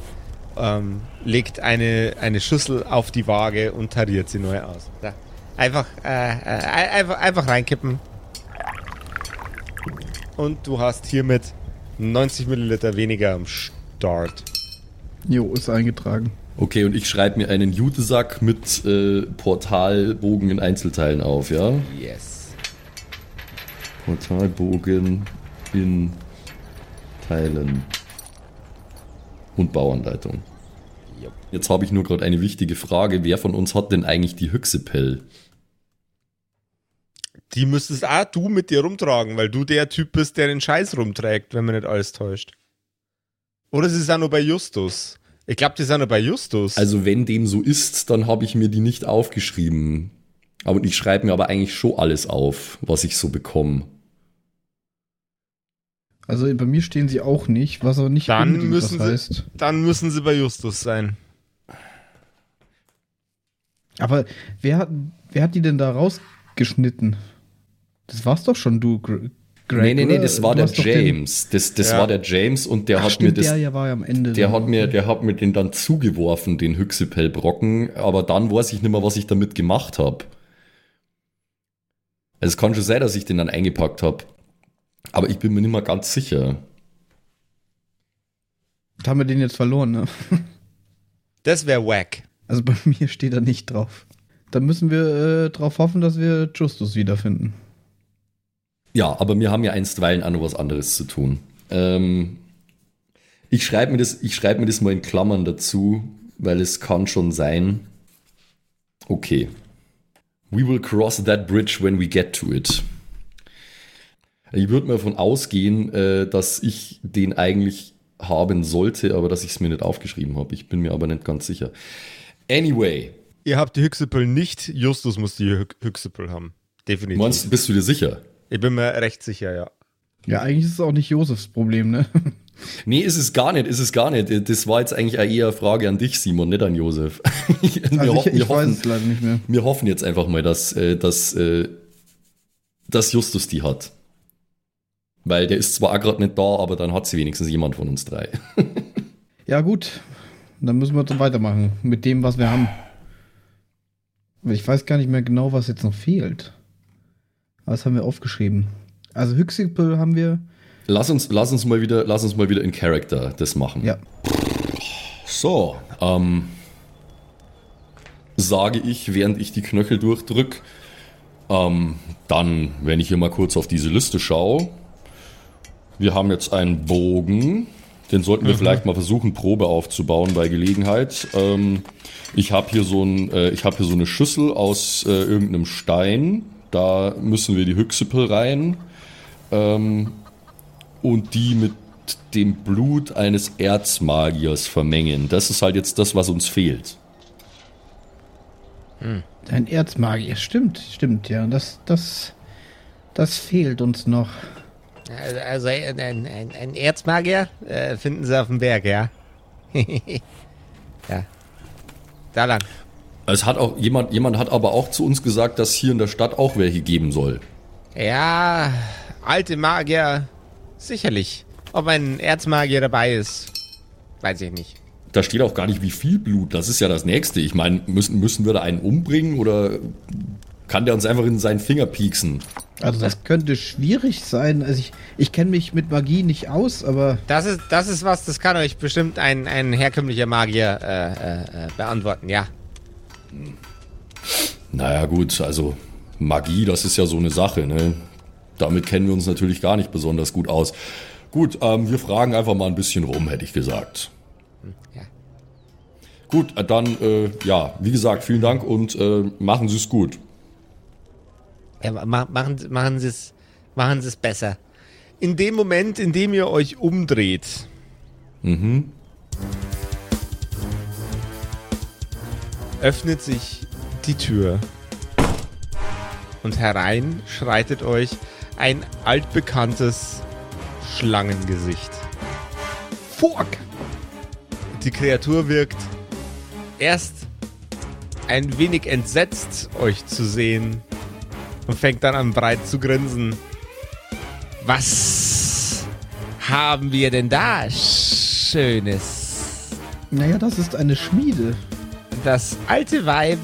ähm, legt eine, eine Schüssel auf die Waage und tariert sie neu aus. So. Einfach, äh, äh, einfach, einfach reinkippen. Und du hast hiermit 90 Milliliter weniger am Start. Jo, ist eingetragen. Okay, und ich schreibe mir einen Jutesack mit äh, Portalbogen in Einzelteilen auf, ja? Yes. Portalbogen in Teilen. Und Bauanleitung. Jetzt habe ich nur gerade eine wichtige Frage. Wer von uns hat denn eigentlich die Hüchsepell? Die müsstest auch du mit dir rumtragen, weil du der Typ bist, der den Scheiß rumträgt, wenn man nicht alles täuscht. Oder sie sind nur bei Justus. Ich glaube, die sind nur bei Justus. Also wenn dem so ist, dann habe ich mir die nicht aufgeschrieben. Aber ich schreibe mir aber eigentlich schon alles auf, was ich so bekomme. Also bei mir stehen sie auch nicht, was aber nicht Dann müssen was sie- heißt. Dann müssen sie bei Justus sein. Aber wer hat, wer hat die denn da rausgeschnitten? Das war's doch schon du, Gr- Greg. nee, nee, nee, das war der doch den- James. Das, das Ja. war der James und der Ach, hat stimmt, mir das. der ja war ja am Ende. Der hat, mir, der hat mir den dann zugeworfen, den Hüxepellbrocken, aber dann weiß ich nicht mehr, was ich damit gemacht habe. Es kann schon sein, dass ich den dann eingepackt habe. Aber ich bin mir nicht mehr ganz sicher. Da haben wir den jetzt verloren, ne? Das wäre wack. Also bei mir steht er nicht drauf. Da müssen wir äh, drauf hoffen, dass wir Justus wiederfinden. Ja, aber wir haben ja einstweilen auch noch was anderes zu tun. Ähm, ich schreibe mir, das- ich schreib mir das mal in Klammern dazu, weil es kann schon sein. Okay. We will cross that bridge when we get to it. Ich würde mal davon ausgehen, äh, dass ich den eigentlich haben sollte, aber dass ich es mir nicht aufgeschrieben habe. Ich bin mir aber nicht ganz sicher. Anyway, Ihr habt die Hüxepel nicht, Justus muss die Hü Hüxepel haben. Definitiv. meinst, bist du dir sicher? Ich bin mir recht sicher, ja. Ja, eigentlich ist es auch nicht Josefs Problem, ne? Nee, ist es gar nicht, ist es gar nicht. Das war jetzt eigentlich eher eine Frage an dich, Simon, nicht an Josef. wir, Also ho ich, ich wir, weiß hoffen, es leider nicht mehr. wir hoffen jetzt einfach mal, dass, äh, dass, äh, dass Justus die hat. Weil der ist zwar gerade nicht da, aber dann hat sie wenigstens jemand von uns drei. Ja, gut. Dann müssen wir dann weitermachen mit dem, was wir haben. Ich weiß gar nicht mehr genau, was jetzt noch fehlt. Was haben wir aufgeschrieben? Also Hüxipel haben wir. Lass uns, lass uns mal wieder, lass uns mal wieder in Character das machen. Ja. So, ähm, sage ich, während ich die Knöchel durchdrück. Ähm, dann, wenn ich hier mal kurz auf diese Liste schaue. Wir haben jetzt einen Bogen. Den sollten wir vielleicht mal versuchen, Probe aufzubauen bei Gelegenheit. Ähm, ich habe hier so ein, äh, ich habe hier so eine Schüssel aus äh, irgendeinem Stein. Da müssen wir die Hüxipel rein. Ähm, und die mit dem Blut eines Erzmagiers vermengen. Das ist halt jetzt das, was uns fehlt. Ein Erzmagier. Stimmt, stimmt, ja. Das, das, das fehlt uns noch. Also, also ein, ein, ein, ein Erzmagier äh, finden sie auf dem Berg, ja. ja. Da lang. Es hat auch jemand, jemand hat aber auch zu uns gesagt, dass hier in der Stadt auch welche geben soll. Ja, alte Magier, sicherlich. Ob ein Erzmagier dabei ist, weiß ich nicht. Da steht auch gar nicht, wie viel Blut. Das ist ja das Nächste. Ich meine, müssen, müssen wir da einen umbringen oder kann der uns einfach in seinen Finger pieksen? Also das könnte schwierig sein. Also ich, ich kenne mich mit Magie nicht aus, aber Das ist, das ist was, das kann euch bestimmt ein, ein herkömmlicher Magier äh, äh, äh, beantworten, ja. Naja, gut, also Magie, das ist ja so eine Sache, ne? Damit kennen wir uns natürlich gar nicht besonders gut aus. Gut, ähm, wir fragen einfach mal ein bisschen rum, hätte ich gesagt. ja. Gut, äh, dann, äh, ja, wie gesagt, vielen Dank und äh, machen Sie es gut. ja ma machen, machen Sie es machen Sie es besser. In dem Moment, in dem ihr euch umdreht, Mhm. Öffnet sich die Tür und herein schreitet euch ein altbekanntes Schlangengesicht. Fuck! Die Kreatur wirkt erst ein wenig entsetzt, euch zu sehen und fängt dann an breit zu grinsen. Was haben wir denn da Schönes? naja, das ist eine Schmiede. Das alte Weib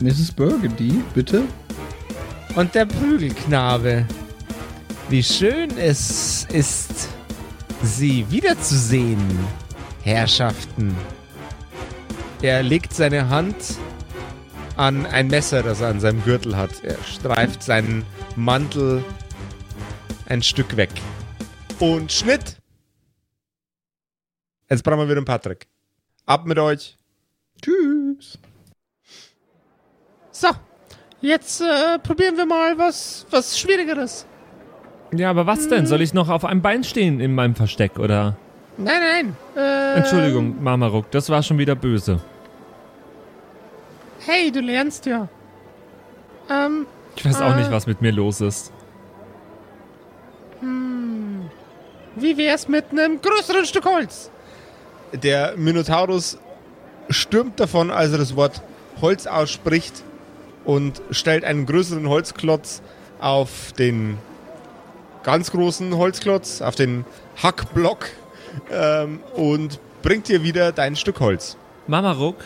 Mrs. Burgundy, bitte? und der Prügelknabe. Wie schön es ist, Sie wiederzusehen, Herrschaften. Er legt seine Hand an ein Messer, das er an seinem Gürtel hat. Er streift seinen Mantel ein Stück weg. Und Schnitt! Jetzt brauchen wir wieder einen Patrick. Ab mit euch. Tschüss. So, Jetzt äh, probieren wir mal was, was Schwierigeres. Ja, aber was denn? Soll ich noch auf einem Bein stehen in meinem Versteck, oder? Nein, nein. Äh, Entschuldigung, Marmaruk, das war schon wieder böse. Hey, du lernst ja. Ähm, Ich weiß auch Äh. nicht, was mit mir los ist. wie wär's mit einem größeren Stück Holz? Der Minotaurus stürmt davon, als er das Wort Holz ausspricht und stellt einen größeren Holzklotz auf den ganz großen Holzklotz, auf den Hackblock ähm, und bringt dir wieder dein Stück Holz. Mamaruk?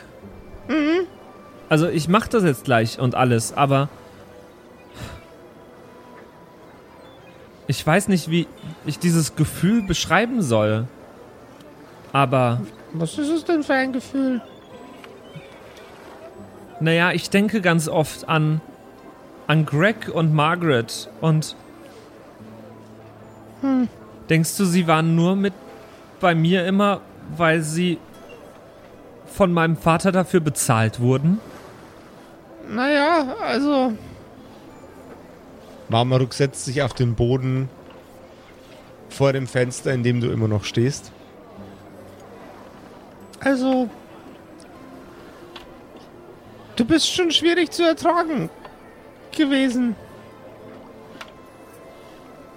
Also ich mach das jetzt gleich und alles, aber ich weiß nicht, wie ich dieses Gefühl beschreiben soll. Aber Was ist es denn für ein Gefühl? naja, ich denke ganz oft an an Greg und Margaret und denkst du, sie waren nur mit bei mir immer, weil sie von meinem Vater dafür bezahlt wurden? Naja, also, Marmaruk setzt sich auf den Boden vor dem Fenster, in dem du immer noch stehst. Also. Du bist schon schwierig zu ertragen gewesen.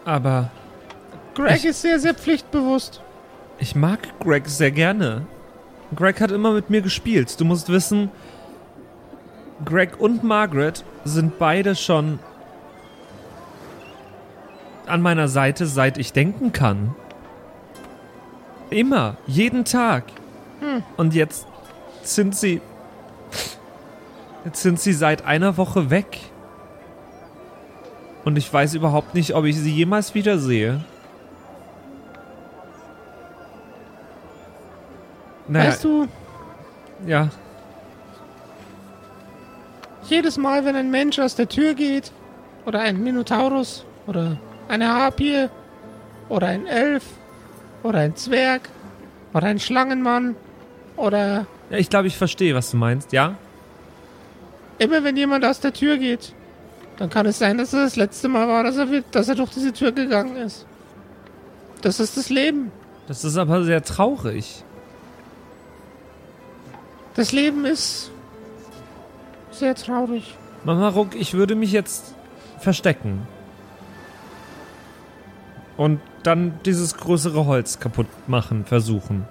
Aber Greg Ich- ist sehr, sehr pflichtbewusst. Ich mag Greg sehr gerne. Greg hat immer mit mir gespielt. Du musst wissen, Greg und Margaret sind beide schon an meiner Seite, seit ich denken kann. Immer, jeden Tag. Und jetzt sind sie. Jetzt sind sie seit einer Woche weg. Und ich weiß überhaupt nicht, ob ich sie jemals wiedersehe. Naja, Weißt du, ja. jedes Mal, wenn ein Mensch aus der Tür geht, oder ein Minotaurus, oder eine Harpie, oder ein Elf, oder ein Zwerg, oder ein Schlangenmann, oder ja ich glaube, ich verstehe, was du meinst, ja? immer wenn jemand aus der Tür geht, dann kann es sein, dass es das letzte Mal war, dass er, dass er durch diese Tür gegangen ist. Das ist das Leben. Das ist aber sehr traurig. Das Leben ist sehr traurig. Mama Ruck, ich würde mich jetzt verstecken. Und dann dieses größere Holz kaputt machen, versuchen.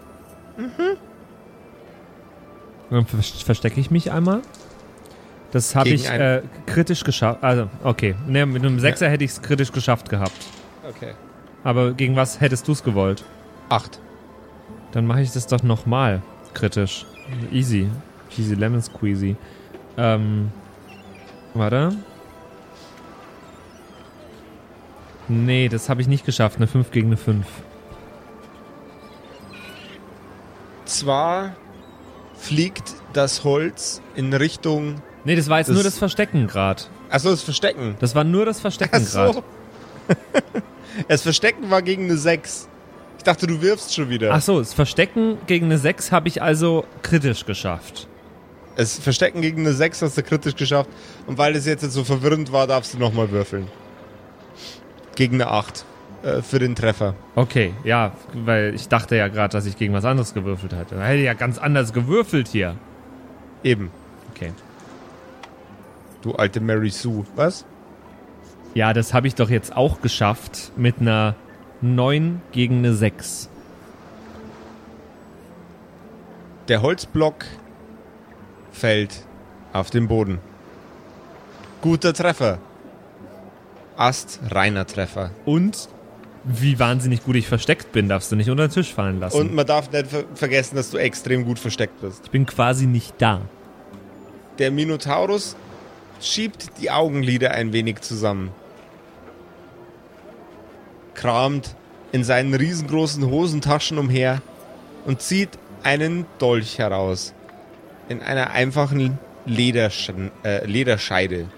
Dann ver verstecke ich mich einmal. Das habe ich äh, kritisch geschafft. Also, okay. Ne, mit einem Sechser hätte ich es kritisch geschafft gehabt. Okay. Aber gegen was hättest du es gewollt? Acht. Dann mache ich das doch nochmal kritisch. Easy. Easy Lemon Squeezy. Ähm. Warte. Nee, das habe ich nicht geschafft. Eine 5 gegen eine 5. Zwar fliegt das Holz in Richtung. Nee, das war jetzt Das- nur das Verstecken gerade. Achso, das Verstecken. Das war nur das Verstecken gerade. Achso. das Verstecken war gegen eine 6. Ich dachte, du wirfst schon wieder. Ach so, das Verstecken gegen eine 6 habe ich also kritisch geschafft. Das Verstecken gegen eine 6 hast du kritisch geschafft. Und weil es jetzt so verwirrend war, darfst du nochmal würfeln. Gegen eine 8. Äh, für den Treffer. Okay, ja, weil ich dachte ja gerade, dass ich gegen was anderes gewürfelt hatte. Da hätte ja ganz anders gewürfelt hier. Eben. Okay. Du alte Mary Sue. Was? Ja, das habe ich doch jetzt auch geschafft mit einer 9 gegen eine 6. Der Holzblock fällt auf den Boden. Guter Treffer. Ast reiner Treffer. Und wie wahnsinnig gut ich versteckt bin, darfst du nicht unter den Tisch fallen lassen. Und man darf nicht ver vergessen, dass du extrem gut versteckt bist. ich bin quasi nicht da. Der Minotaurus schiebt die Augenlider ein wenig zusammen. Kramt in seinen riesengroßen Hosentaschen umher und zieht einen Dolch heraus. In einer einfachen Ledersch äh, Lederscheide.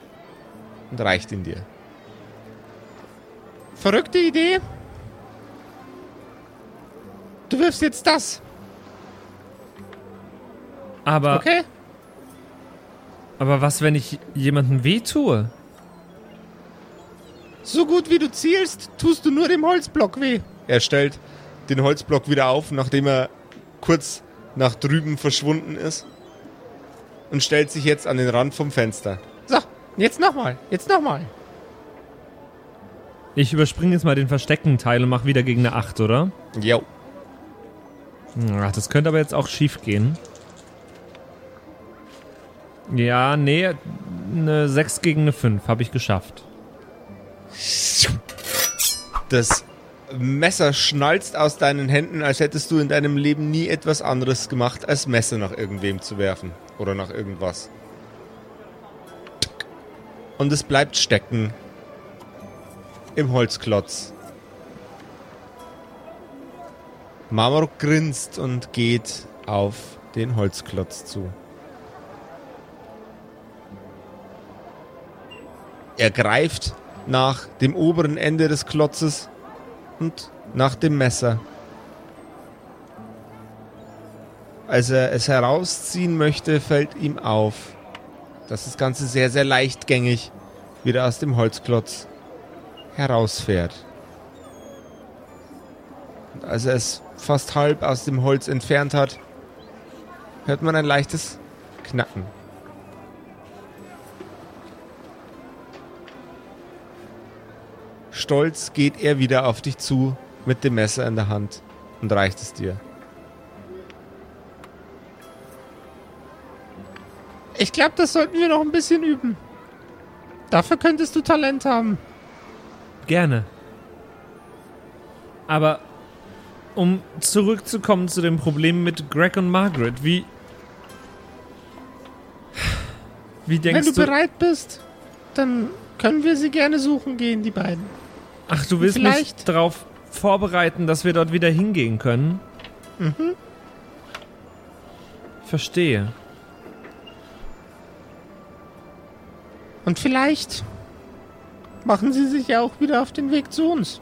Und reicht ihn dir. Verrückte Idee. Du wirfst jetzt das, Aber okay? Aber was, wenn ich jemandem wehtue? So gut wie du zielst, tust du nur dem Holzblock weh. Er stellt den Holzblock wieder auf, nachdem er kurz nach drüben verschwunden ist. Und stellt sich jetzt an den Rand vom Fenster. So, jetzt nochmal, jetzt nochmal. Ich überspringe jetzt mal den versteckten Teil und mache wieder gegen eine 8, oder? Jo. Ach, das könnte aber jetzt auch schief gehen. Ja, nee, eine 6 gegen eine 5 habe ich geschafft. Das Messer schnalzt aus deinen Händen, als hättest du in deinem Leben nie etwas anderes gemacht, als Messer nach irgendwem zu werfen. Oder nach irgendwas. Und es bleibt stecken. Im Holzklotz. Marmorok grinst und geht auf den Holzklotz zu. Er greift nach dem oberen Ende des Klotzes und nach dem Messer. Als er es herausziehen möchte, fällt ihm auf, dass das Ganze sehr, sehr leichtgängig wieder aus dem Holzklotz herausfährt. Und als er es fast halb aus dem Holz entfernt hat, hört man ein leichtes Knacken. Stolz geht er wieder auf dich zu mit dem Messer in der Hand und reicht es dir. Ich glaube, das sollten wir noch ein bisschen üben. Dafür könntest du Talent haben. Gerne. Aber um zurückzukommen zu dem Problem mit Greg und Margaret, wie. Wie denkst Wenn du, du. bereit bist, dann können wir sie gerne suchen gehen, die beiden. Ach, du willst mich darauf vorbereiten, dass wir dort wieder hingehen können? Mhm. Verstehe. Und vielleicht machen sie sich ja auch wieder auf den Weg zu uns.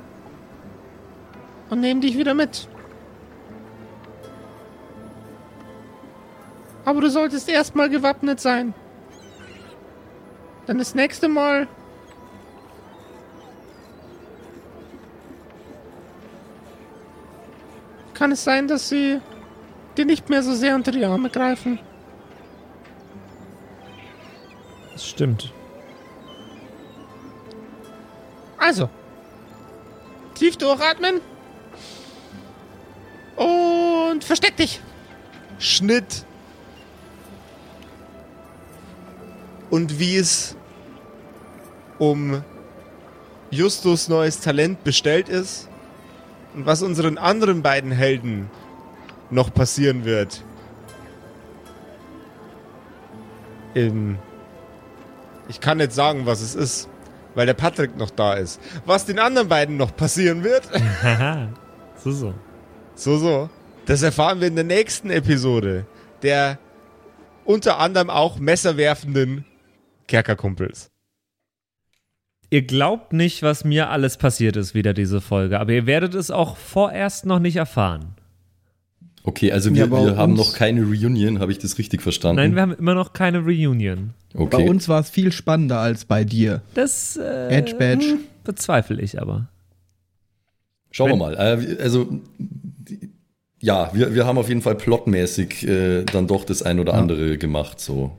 Und nehmen dich wieder mit. Aber du solltest erstmal gewappnet sein. Denn das nächste Mal kann es sein, dass sie dir nicht mehr so sehr unter die Arme greifen. Das stimmt. Also. Tief durchatmen. Und versteck dich. Schnitt. Und wie es um Justus neues Talent bestellt ist und was unseren anderen beiden Helden noch passieren wird. In ich kann nicht sagen, was es ist, weil der Patrick noch da ist. Was den anderen beiden noch passieren wird, Haha. so, so. so, so. Das erfahren wir in der nächsten Episode der unter anderem auch messerwerfenden Kerkerkumpels. Ihr glaubt nicht, was mir alles passiert ist, wieder diese Folge, aber ihr werdet es auch vorerst noch nicht erfahren. Okay, also Ja, wir, aber wir haben noch keine Reunion, habe ich das richtig verstanden? Nein, wir haben immer noch keine Reunion. okay. Bei uns war es viel spannender als bei dir. Das äh, Edge Badge. bezweifle ich aber. Schauen wir Wenn- mal. Äh, also, ja, wir, wir haben auf jeden Fall plotmäßig äh, dann doch das ein oder Ja. andere gemacht. So.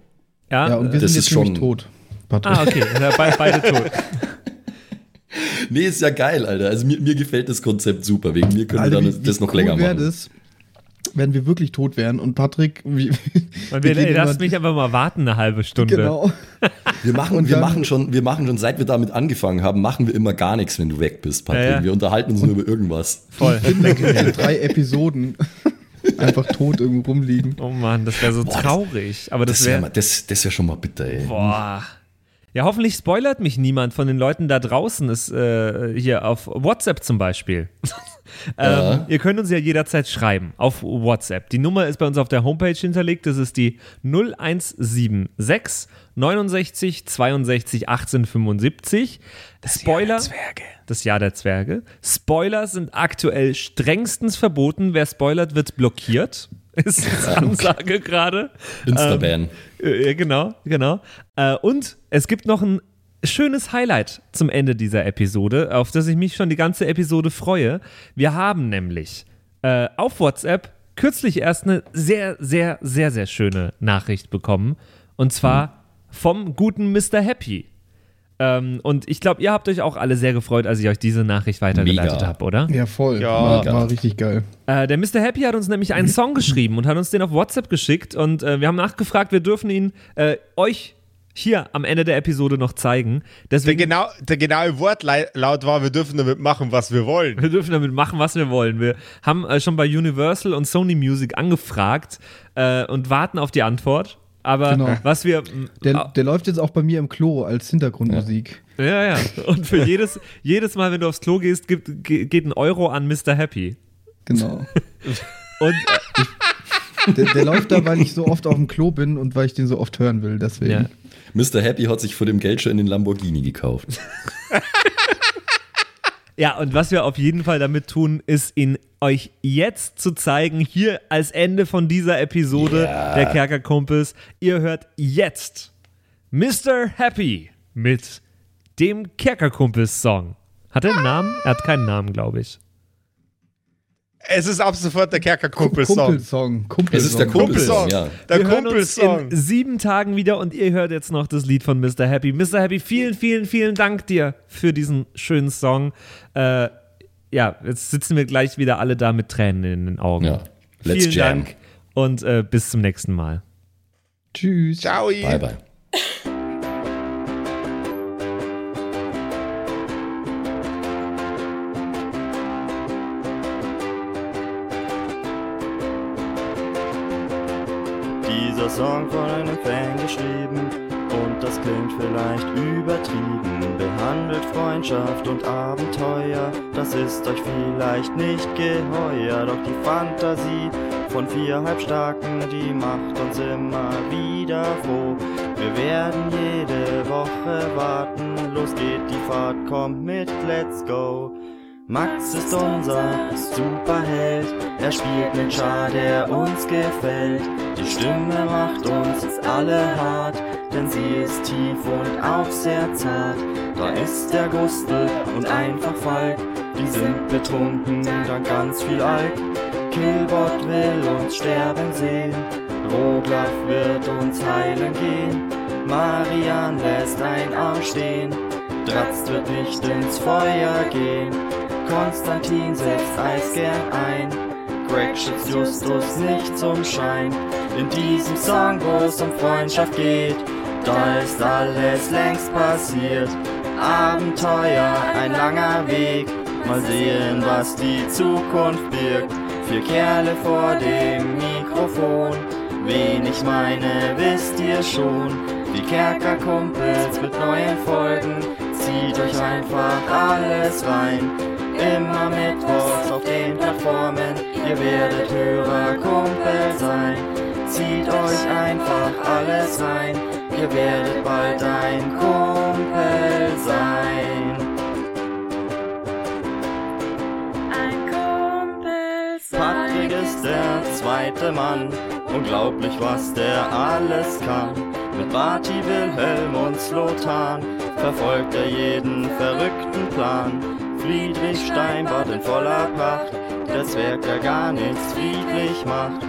Ja, Ja, und wir das sind ist jetzt schon- tot. Patrick. ah, okay. Ja, be beide tot. Nee, ist ja geil, Alter. Also mir, mir gefällt das Konzept super. Wegen mir können Alter, wir wie- dann das wie noch länger wär machen. das, wenn wir wirklich tot wären und Patrick, wie, Und wir wir, gehen lasst immer- mich einfach mal warten eine halbe Stunde. genau. Wir machen, Und wir dann- machen schon, wir machen schon, seit wir damit angefangen haben, machen wir immer gar nichts, wenn du weg bist, Patrick. Ja, ja. Wir unterhalten uns nur über irgendwas. Voll. in drei Episoden einfach tot irgendwo rumliegen. Oh Mann, das wäre so Boah, das- traurig. Aber das, Das wäre das, das wär schon mal bitter, ey. Boah. Ja, hoffentlich spoilert mich niemand von den Leuten da draußen, ist, äh, hier auf WhatsApp zum Beispiel. Ja. ähm, ihr könnt uns ja jederzeit schreiben auf WhatsApp. Die Nummer ist bei uns auf der Homepage hinterlegt. Das ist die 0176 69 62 18 75. Spoiler. Zwerge. Das Jahr der Zwerge. Spoiler sind aktuell strengstens verboten. Wer spoilert, wird blockiert. ist Ansage gerade. Insta-Ban. Äh, Ja, genau, genau. Äh, und es gibt noch ein schönes Highlight zum Ende dieser Episode, auf das ich mich schon die ganze Episode freue. Wir haben nämlich äh, auf WhatsApp kürzlich erst eine sehr, sehr, sehr, sehr schöne Nachricht bekommen. Und zwar vom guten Mr. Happy. Ähm, und ich glaube, ihr habt euch auch alle sehr gefreut, als ich euch diese Nachricht weitergeleitet habe, oder? Ja, voll. Ja. war, war richtig geil. Äh, der Mr. Happy hat uns nämlich einen Song geschrieben und hat uns den auf WhatsApp geschickt und äh, wir haben nachgefragt, wir dürfen ihn äh, euch hier am Ende der Episode noch zeigen. Der, Deswegen, genau, der genaue Wortlaut war, wir dürfen damit machen, was wir wollen. wir dürfen damit machen, was wir wollen. Wir haben äh, schon bei Universal und Sony Music angefragt äh, und warten auf die Antwort. Aber Genau. was wir. Der, der läuft jetzt auch bei mir im Klo als Hintergrundmusik. ja, ja. Und für jedes, jedes Mal, wenn du aufs Klo gehst, gibt, ge- geht ein Euro an Mr. Happy. Genau. Und äh, Der, der läuft da, weil ich so oft auf dem Klo bin und weil ich den so oft hören will. Deswegen. ja. Mr. Happy hat sich vor dem Geld schon in den Lamborghini gekauft. Ja, und was wir auf jeden Fall damit tun, ist ihn euch jetzt zu zeigen, hier als Ende von dieser Episode der Kerkerkumpels. Ihr hört jetzt Mr. Happy mit dem Kerkerkumpels-Song. Hat er einen Namen? Er hat keinen Namen, glaube ich. Es ist ab sofort der Kerkerkumpel-Song. Kumpelsong. Kumpelsong. Es ist der Kumpelsong, Kumpelsong. ja. Der wir hören uns Kumpelsong. in sieben Tagen wieder und ihr hört jetzt noch das Lied von Mr. Happy. Mr. Happy, vielen, vielen, vielen Dank dir für diesen schönen Song. Äh, ja, jetzt sitzen wir gleich wieder alle da mit Tränen in den Augen. Ja. Let's vielen jam. Dank und äh, bis zum nächsten Mal. Tschüss. Ciao. Bye, bye. Dieser Song von einem Fan geschrieben und das klingt vielleicht übertrieben. Behandelt Freundschaft und Abenteuer, ist euch vielleicht nicht geheuer. Doch die Fantasie von vier Halbstarken, die macht uns immer wieder froh. Wir werden jede Woche warten, los geht die Fahrt, kommt mit, let's go. Max ist unser Superheld, er spielt einen Char, der uns gefällt. Die Stimme macht uns alle hart, denn sie ist tief und auch sehr zart. Da ist der Gustel und einfach Falk, die sind betrunken, dank ganz viel Alk. Killbot will uns sterben sehen, Roglaf wird uns heilen gehen. Marian lässt ein Arm stehen, Dratzt wird nicht ins Feuer gehen. Konstantin setzt Eis gern ein. Greg schützt Justus nicht zum Schein. In diesem Song, wo es um Freundschaft geht, da ist alles längst passiert. Abenteuer, ein langer Weg. Mal sehen, was die Zukunft birgt. Vier Kerle vor dem Mikrofon. Wen ich meine, wisst ihr schon. Die Kerkerkumpels mit neuen Folgen. Zieht euch einfach alles rein. Immer mittwochs auf den Plattformen. Ihr werdet Hörerkumpel sein. Zieht euch einfach alles rein. Ihr werdet bald ein Kumpel zweite Mann. Unglaublich, was der alles kann. Mit Barty, Wilhelm und Slotan verfolgt er jeden verrückten Plan. Friedrich Steinbart in voller Pracht, der Zwerg, der gar nichts friedlich macht.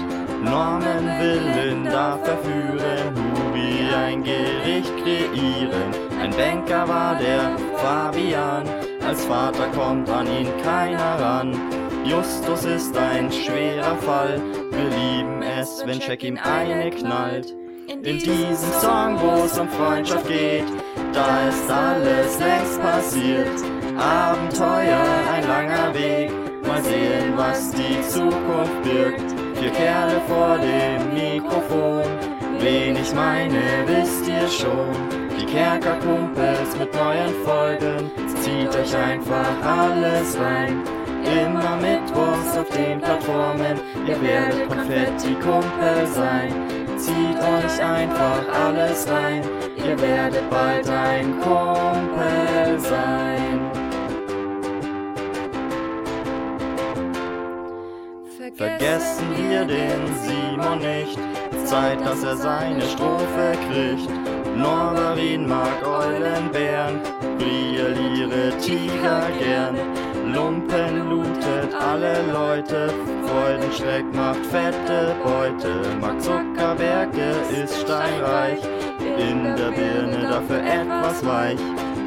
Norman will Linda verführen, Huri ein Gericht kreieren. Ein Banker war der Fabian, als Vater kommt an ihn keiner ran. Justus ist ein schwerer Fall, wir lieben es, wenn Jack ihm eine knallt. In diesem Song, wo es um Freundschaft geht, da ist alles längst passiert. Abenteuer, ein langer Weg, mal sehen, was die Zukunft birgt. Vier Kerle vor dem Mikrofon, wen ich meine, wisst ihr schon. Die Kerkerkumpels mit neuen Folgen, zieht euch einfach alles rein. Immer mittwochs auf den Plattformen, ihr werdet Konfetti-Kumpel sein. Zieht euch einfach alles rein, ihr werdet bald ein Kumpel sein. vergessen wir den Simon nicht. Zeit, dass er seine Strophe kriegt. Norberin mag Eulenbären, Brieliere Tiger gern. Lumpen lootet alle Leute, Freudenschreck macht fette Beute. Mag Zuckerberge ist steinreich, in der Birne dafür etwas weich.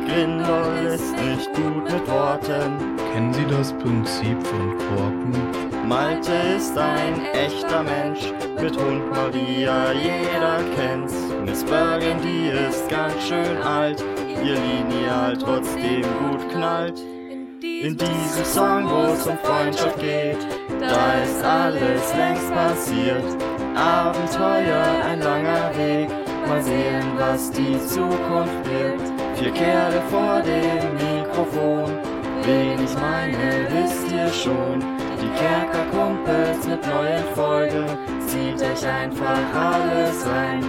Grindel ist nicht gut mit Worten, Kennen Sie das Prinzip von Korken? Malte ist ein echter Mensch, mit Hund Maria, jeder kennt's. Miss Burgundy ist ganz schön alt, ihr Lineal trotzdem gut knallt. In diesem Song, wo es um Freundschaft geht, da ist alles längst passiert. Abenteuer, ein langer Weg, mal sehen, was die Zukunft wird. Vier Kerle vor dem Mikrofon, wen ich meine, wisst ihr schon. Die Kerkerkumpels mit neuen Folgen, zieht euch einfach alles rein.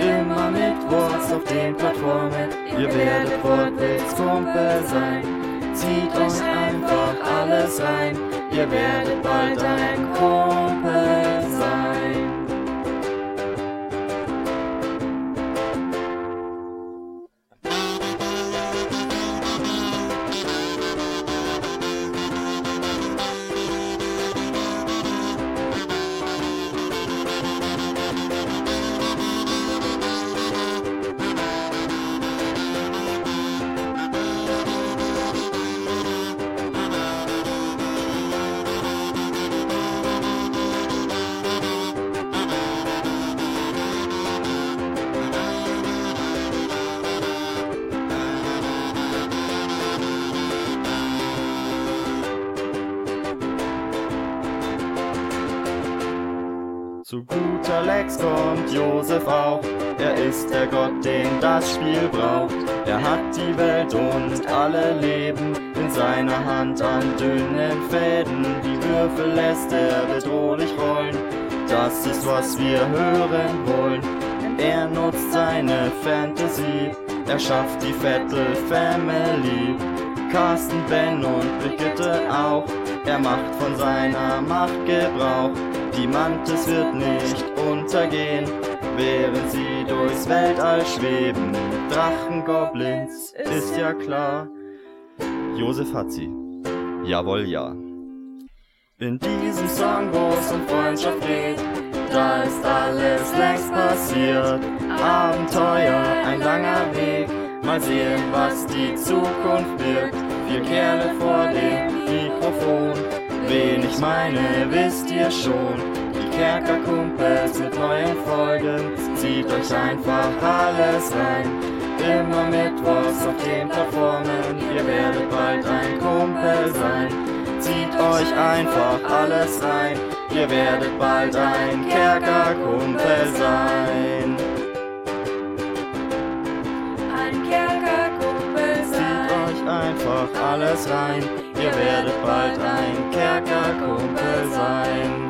Immer mit Wurz auf den Plattformen, ihr werdet Wortwitzkumpel sein. Zieht euch einfach alles rein, ihr werdet bald ein Kumpel das Spiel braucht. Er hat die Welt und alle Leben in seiner Hand an dünnen Fäden. Die Würfel lässt er bedrohlich rollen. Das ist, was wir hören wollen. Er nutzt seine Fantasie. Er schafft die Vettel Family. Carsten, Ben und Brigitte auch. Er macht von seiner Macht Gebrauch. Die Mantis wird nicht untergehen, während sie durchs Weltall schweben. Drachen, Goblins, ist ja klar. Josef hat sie. Jawohl, ja. In diesem Song, wo es um Freundschaft geht, da ist alles längst passiert. Abenteuer, ein langer Weg, mal sehen, was die Zukunft wird. Vier Kerle vor dem Mikrofon, wen ich meine, wisst ihr schon. Die Kerkerkumpels mit neuen Folgen, zieht euch einfach alles rein. Immer Mittwochs auf den Plattformen, ihr werdet bald ein Kumpel sein. Zieht euch einfach alles rein, ihr werdet bald ein Kerkerkumpel sein. Ein Kerkerkumpel Zieht sein. euch einfach alles rein, ihr werdet bald ein Kerkerkumpel sein.